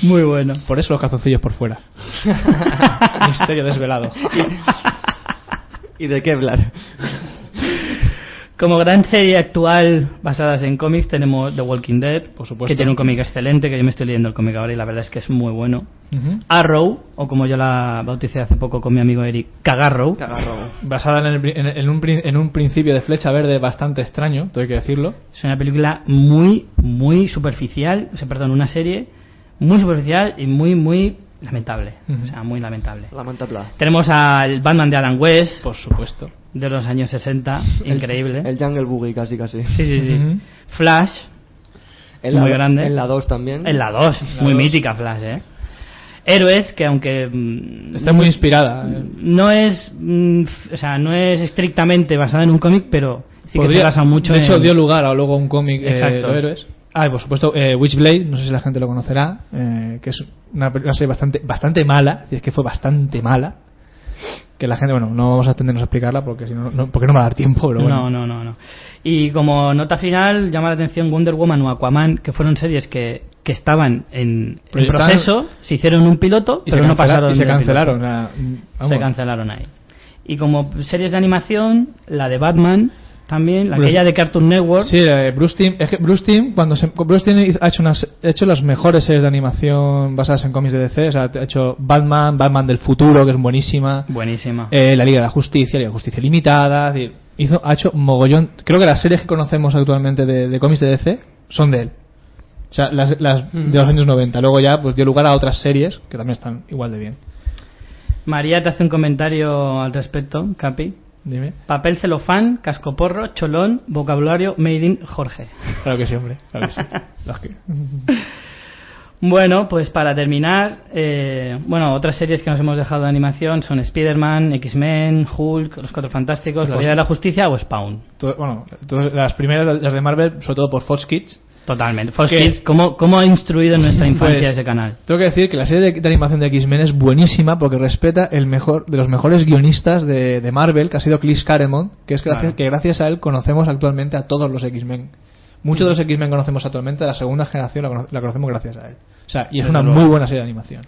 [SPEAKER 1] Muy bueno.
[SPEAKER 3] Por eso los calzoncillos por fuera. Misterio desvelado.
[SPEAKER 2] ¿Y de qué hablar?
[SPEAKER 1] Como gran serie actual basadas en cómics tenemos The Walking Dead,
[SPEAKER 3] Por supuesto.
[SPEAKER 1] que tiene un cómic excelente, que yo me estoy leyendo el cómic ahora y la verdad es que es muy bueno. Arrow, o como yo la bauticé hace poco con mi amigo Eric, Cagarrow.
[SPEAKER 2] Cagarro.
[SPEAKER 3] Basada en, el en- en un, en un principio de flecha verde bastante extraño, todo hay que decirlo.
[SPEAKER 1] Es una película muy, muy superficial, o sea, perdón, una serie muy superficial y muy, muy lamentable. O sea, muy lamentable.
[SPEAKER 2] Lamentable.
[SPEAKER 1] Tenemos al Batman de Adam West,
[SPEAKER 3] Por supuesto.
[SPEAKER 1] De los años 60, increíble.
[SPEAKER 2] El Jungle Boogie, casi, casi.
[SPEAKER 1] Sí, sí, sí.
[SPEAKER 3] Ujú.
[SPEAKER 1] Flash,
[SPEAKER 2] En la,
[SPEAKER 1] muy grande.
[SPEAKER 2] En la 2 también.
[SPEAKER 1] En la 2,
[SPEAKER 3] La
[SPEAKER 1] muy
[SPEAKER 3] dos.
[SPEAKER 1] mítica Flash, ¿eh? Héroes que aunque mm,
[SPEAKER 3] Está muy inspirada. eh.
[SPEAKER 1] no es mm, o sea, no es estrictamente basada en un cómic, pero sí que se
[SPEAKER 3] Podría-
[SPEAKER 1] basa mucho
[SPEAKER 3] de hecho,
[SPEAKER 1] en
[SPEAKER 3] dio lugar a luego un cómic eh, de héroes. Ah, y por supuesto, eh, Witchblade, no sé si la gente lo conocerá, eh, que es una, una serie bastante, bastante mala, y es que fue bastante mala. Que la gente, bueno, no vamos a atendernos a explicarla porque si no, no- porque no me va a dar tiempo, pero bueno.
[SPEAKER 1] No, no, no, no. Y como nota final llama la atención Wonder Woman o Aquaman, que fueron series que, que estaban en, proceso, se hicieron un piloto,
[SPEAKER 3] Y
[SPEAKER 1] pero no pasaron
[SPEAKER 3] y se cancelaron. vamos.
[SPEAKER 1] Se cancelaron ahí. Y como series de animación, la de Batman también, la
[SPEAKER 3] Bruce-
[SPEAKER 1] aquella de Cartoon Network.
[SPEAKER 3] Sí, eh, Bruce Timm, es que Bruce Timm, cuando se, Bruce Timm ha hecho, unas, ha hecho las mejores series de animación basadas en cómics de DC, o sea, ha hecho Batman, Batman del futuro, que es buenísima,
[SPEAKER 1] Buenísima.
[SPEAKER 3] eh, la Liga de la Justicia, Liga de la Justicia Limitada, hizo, ha hecho mogollón, creo que las series que conocemos actualmente de, de cómics de DC son de él. O sea, las, las de los años 90. Luego ya pues dio lugar a otras series que también están igual de bien.
[SPEAKER 1] María te hace un comentario al respecto, Capi.
[SPEAKER 3] Dime.
[SPEAKER 1] Papel celofán, cascoporro, cholón, vocabulario made in Jorge.
[SPEAKER 3] Claro que sí, hombre. Claro que sí. Que-
[SPEAKER 1] Bueno, pues para terminar, eh, bueno, otras series que nos hemos dejado de animación son Spider-Man, X-Men, Hulk, Los Cuatro Fantásticos, La Liga de la Justicia o Spawn.
[SPEAKER 3] Todo- bueno, todas las primeras, las de Marvel, sobre todo por Fox Kids.
[SPEAKER 1] Totalmente. Fox Kids, ¿cómo, ¿cómo ha instruido en nuestra infancia
[SPEAKER 3] Pues,
[SPEAKER 1] ese canal?
[SPEAKER 3] Tengo que decir que la serie de, de animación de X-Men es buenísima porque respeta el mejor de los mejores guionistas de, de Marvel, que ha sido Chris Claremont, que es gracias,
[SPEAKER 1] Claro.
[SPEAKER 3] que gracias a él conocemos actualmente a todos los X-Men. Muchos de los X-Men conocemos actualmente, la segunda generación la, cono- la conocemos gracias a él. O sea, y es
[SPEAKER 1] Desde
[SPEAKER 3] una
[SPEAKER 1] luego.
[SPEAKER 3] muy buena serie de animación.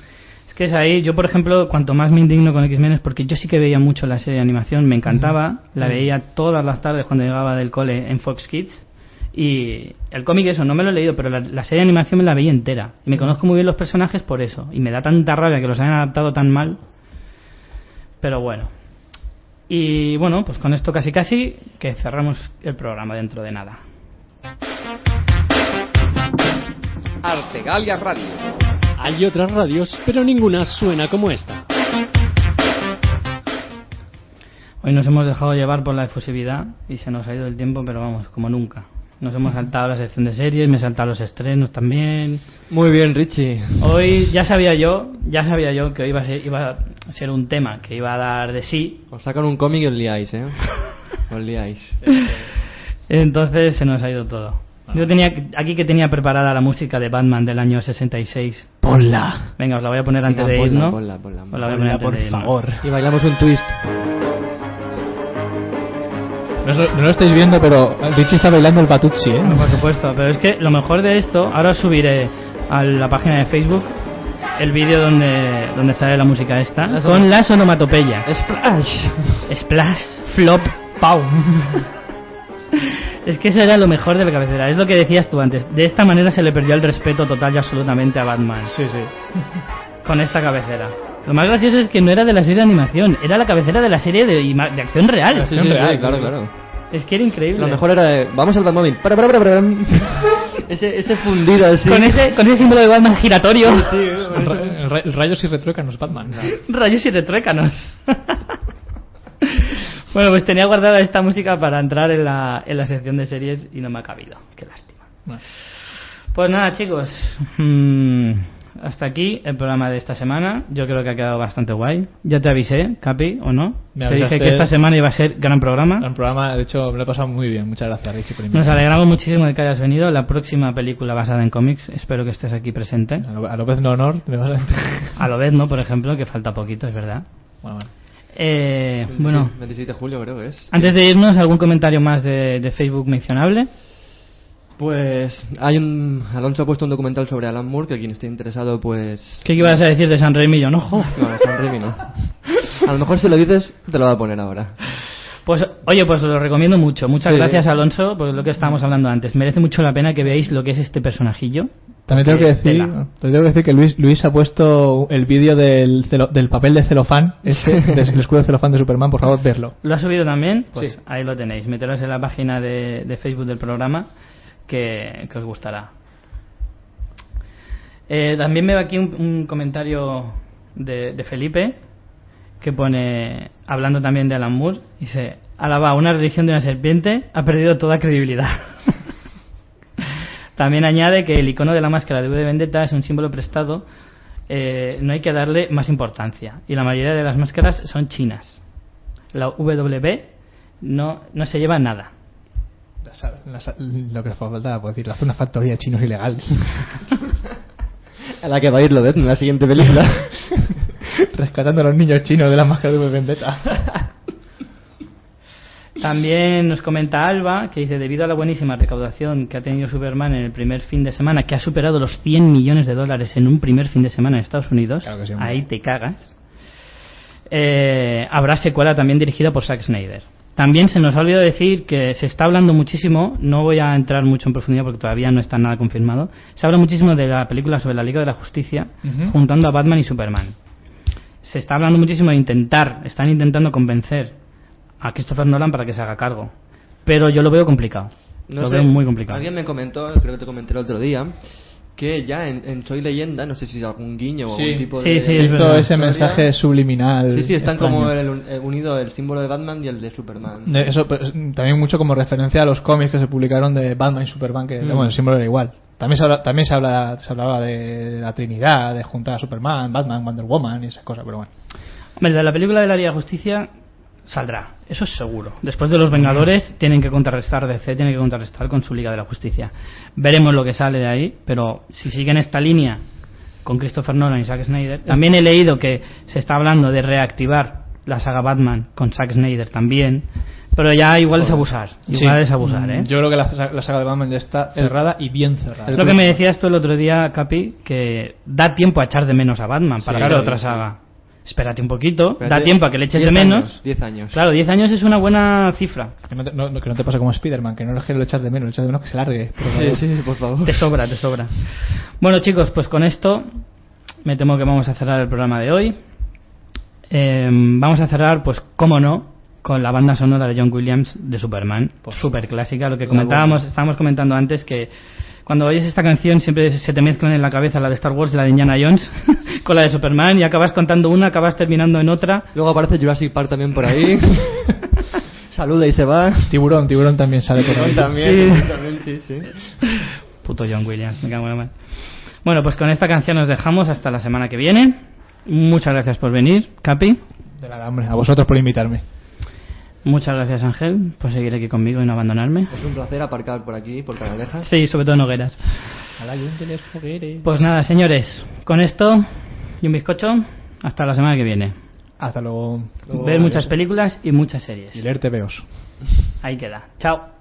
[SPEAKER 1] Es que es ahí, yo por ejemplo, cuanto más me indigno con X-Men es porque yo sí que veía mucho la serie de animación, me encantaba, la veía todas las tardes cuando llegaba del cole en Fox Kids. Y el cómic, eso, no me lo he leído, pero la, la serie de animación me la veía entera. Y me conozco muy bien los personajes por eso. Y me da tanta rabia que los hayan adaptado tan mal. Pero bueno. Y bueno, pues con esto casi casi que cerramos el programa dentro de nada.
[SPEAKER 4] Artegalia Radio.
[SPEAKER 5] Hay otras radios, pero ninguna suena como esta.
[SPEAKER 1] Hoy nos hemos dejado llevar por la efusividad y se nos ha ido el tiempo, pero vamos, como nunca. Nos hemos saltado la sección de series, me he saltado los estrenos también.
[SPEAKER 2] Muy bien, Richie.
[SPEAKER 1] Hoy ya sabía yo, ya sabía yo que hoy iba a ser, iba a ser un tema que iba a dar de sí.
[SPEAKER 2] Os sacan un cómic y os liáis, ¿eh? Os liáis.
[SPEAKER 1] Entonces se nos ha ido todo. Yo tenía aquí que tenía preparada la música de Batman del año 66.
[SPEAKER 3] Ponla.
[SPEAKER 1] Venga, os la voy a poner antes
[SPEAKER 2] Venga,
[SPEAKER 1] de
[SPEAKER 2] ponla,
[SPEAKER 1] irnos.
[SPEAKER 2] ponla, ponla,
[SPEAKER 1] Os la voy a poner antes
[SPEAKER 3] por
[SPEAKER 1] de
[SPEAKER 3] favor.
[SPEAKER 2] Y bailamos un twist.
[SPEAKER 3] No, lo- no lo estáis viendo, pero Richie está bailando el Batucci, ¿eh?
[SPEAKER 1] No, por supuesto, pero es que lo mejor de esto, ahora os subiré a la página de Facebook el vídeo donde, donde sale la música esta,
[SPEAKER 2] Las
[SPEAKER 1] con las onomatopeyas.
[SPEAKER 2] Splash.
[SPEAKER 1] Splash, flop, pau. es que eso era lo mejor de la cabecera, es lo que decías tú antes. De esta manera se le perdió el respeto total y absolutamente a Batman,
[SPEAKER 3] Sí, sí.
[SPEAKER 1] con esta cabecera. Lo más gracioso es que no era de la serie de animación, era la cabecera de la serie de, de acción real.
[SPEAKER 2] Sí, sí, sí, claro, claro.
[SPEAKER 1] Es que era increíble.
[SPEAKER 2] Lo mejor era de, vamos al Batmóvil. Para, para, para, para. ese, ese fundido así.
[SPEAKER 1] Con ese, con ese símbolo de Batman giratorio.
[SPEAKER 3] Ra- Rayos y retruécanos Batman.
[SPEAKER 1] Rayos y retruécanos. bueno, pues tenía guardada esta música para entrar en la, en la sección de series y no me ha cabido. Qué lástima.
[SPEAKER 3] Bueno.
[SPEAKER 1] Pues nada, chicos. mm, hasta aquí el programa de esta semana. Yo creo que ha quedado bastante guay. Ya te avisé, Capi, ¿o no?
[SPEAKER 3] Me
[SPEAKER 1] te dije que esta semana iba a ser gran programa.
[SPEAKER 3] El programa, de hecho, me lo he pasado muy bien. Muchas gracias, Richie, por
[SPEAKER 1] Nos
[SPEAKER 3] invitarme.
[SPEAKER 1] alegramos muchísimo de que hayas venido. La próxima película basada en cómics, espero que estés aquí presente.
[SPEAKER 3] A lo, a lo vez no honor. A
[SPEAKER 1] lo vez, ¿no? Por ejemplo, que falta poquito, es verdad.
[SPEAKER 3] Bueno, bueno.
[SPEAKER 1] Eh, bueno,
[SPEAKER 2] 27 de julio creo que es.
[SPEAKER 1] Antes de irnos, ¿algún comentario más de, de Facebook mencionable?
[SPEAKER 2] Pues hay un... Alonso ha puesto un documental sobre Alan Moore que quien esté interesado pues...
[SPEAKER 1] ¿Qué ibas a decir de San Raimi? Yo no.
[SPEAKER 2] No, San Raimi no. A lo mejor si lo dices te lo va a poner ahora.
[SPEAKER 1] Pues, oye, pues lo recomiendo mucho. Muchas
[SPEAKER 2] Sí.
[SPEAKER 1] gracias, Alonso, por lo que estábamos hablando antes. Merece mucho la pena que veáis lo que es este personajillo.
[SPEAKER 3] También tengo que decir, te tengo que decir que Luis, Luis ha puesto el vídeo del, celo- del papel de celofán, ese, del escudo de celofán de Superman, por favor, verlo.
[SPEAKER 1] ¿Lo ha subido también? Pues
[SPEAKER 2] Sí.
[SPEAKER 1] ahí lo tenéis. Meteros en la página de, de Facebook del programa que, os gustará. Eh, también veo aquí un, un comentario de, de Felipe que pone, hablando también de Alan Moore, dice, alaba, una religión de una serpiente ha perdido toda credibilidad. también añade que el icono de la máscara de V de Vendetta es un símbolo prestado, eh, no hay que darle más importancia. Y la mayoría de las máscaras son chinas. La WB no, no se lleva nada.
[SPEAKER 3] La sa- lo que nos falta, pues decir, hace una factoría de chinos ilegal.
[SPEAKER 2] A la que va a ir lo en la siguiente película.
[SPEAKER 3] Rescatando a los niños chinos de la máscara de Vendetta.
[SPEAKER 1] También nos comenta Alba que dice, debido a la buenísima recaudación que ha tenido Superman en el primer fin de semana, que ha superado los 100 millones de dólares en un primer fin de semana en Estados Unidos,
[SPEAKER 3] Claro sí,
[SPEAKER 1] ahí te cagas, eh, habrá secuela también dirigida por Zack Snyder. También se nos ha olvidado decir que se está hablando muchísimo, no voy a entrar mucho en profundidad porque todavía no está nada confirmado, se habla muchísimo de la película sobre la Liga de la Justicia, juntando a Batman y Superman. Se está hablando muchísimo de intentar, están intentando convencer a Christopher Nolan para que se haga cargo. Pero yo lo veo complicado.
[SPEAKER 2] No
[SPEAKER 1] lo
[SPEAKER 2] sé,
[SPEAKER 1] veo muy complicado.
[SPEAKER 2] Alguien me comentó, creo que te comenté el otro día, que ya en, en Soy Leyenda, no sé si es algún guiño o algún tipo
[SPEAKER 1] Sí,
[SPEAKER 2] de...
[SPEAKER 1] sí, es verdad.
[SPEAKER 3] ese mensaje subliminal.
[SPEAKER 2] Sí, sí, están
[SPEAKER 3] extraño.
[SPEAKER 2] como el- eh, unido el símbolo de Batman y el de Superman.
[SPEAKER 3] De Eso pues, también mucho como referencia a los cómics que se publicaron de Batman y Superman, que
[SPEAKER 2] Mm.
[SPEAKER 3] bueno, el símbolo era igual. También se, habla- también se, habla, se hablaba de la Trinidad, de juntar a Superman, Batman, Wonder Woman y esas cosas, pero bueno.
[SPEAKER 1] Hombre, de la película de la Liga de Justicia saldrá, eso es seguro. Después de Los Vengadores tienen que contrarrestar DC, tienen que contrarrestar con su Liga de la Justicia. Veremos lo que sale de ahí, pero si siguen esta línea con Christopher Nolan y Zack Snyder, también he leído que se está hablando de reactivar la saga Batman con Zack Snyder también, pero ya igual es abusar, igual
[SPEAKER 3] Sí.
[SPEAKER 1] es abusar,
[SPEAKER 3] Mm,
[SPEAKER 1] ¿eh?
[SPEAKER 3] Yo creo que la, la saga de Batman ya está cerrada y bien cerrada.
[SPEAKER 1] Lo que me decías tú el otro día, Capi, que da tiempo a echar de menos a Batman para
[SPEAKER 2] Sí, claro,
[SPEAKER 1] otra saga. Espérate un poquito, da tiempo a que le eches de
[SPEAKER 2] 10
[SPEAKER 1] menos.
[SPEAKER 2] años, 10 años.
[SPEAKER 1] Claro, 10 años es una buena cifra.
[SPEAKER 3] Que no, te, no- que no te pase como Spider-Man, que no es que lo echas de menos, lo echas de menos que se largue. por favor.
[SPEAKER 2] Sí, sí, por favor.
[SPEAKER 1] Te sobra, te sobra. Bueno, chicos, pues con esto me temo que vamos a cerrar el programa de hoy. Eh, vamos a cerrar, pues, cómo no, con la banda sonora de John Williams de Superman, super clásica. Lo que comentábamos, estábamos comentando antes que cuando oyes esta canción siempre se te mezclan en la cabeza la de Star Wars y la de Indiana Jones con la de Superman y acabas contando una, acabas terminando en otra.
[SPEAKER 2] Luego aparece Jurassic Park también por ahí. Saluda y se va.
[SPEAKER 3] Tiburón, tiburón también sale por ahí.
[SPEAKER 2] También,
[SPEAKER 1] Sí.
[SPEAKER 2] también, sí, sí.
[SPEAKER 1] Puto John Williams, me cago en la mano. Bueno, pues con esta canción nos dejamos hasta la semana que viene. Muchas gracias por venir, Capi.
[SPEAKER 3] De hombre, a vosotros por invitarme.
[SPEAKER 1] Muchas gracias, Ángel, por seguir aquí conmigo y no abandonarme.
[SPEAKER 2] Es un placer aparcar por aquí, por Canalejas.
[SPEAKER 1] Sí, sobre todo en hogueras. Pues nada, señores, con esto y un bizcocho, hasta la semana que viene.
[SPEAKER 3] Hasta luego.
[SPEAKER 2] Luego,
[SPEAKER 1] Ver
[SPEAKER 2] adiós.
[SPEAKER 1] muchas películas y muchas series.
[SPEAKER 3] Y leer TVOs.
[SPEAKER 1] Ahí queda. Chao.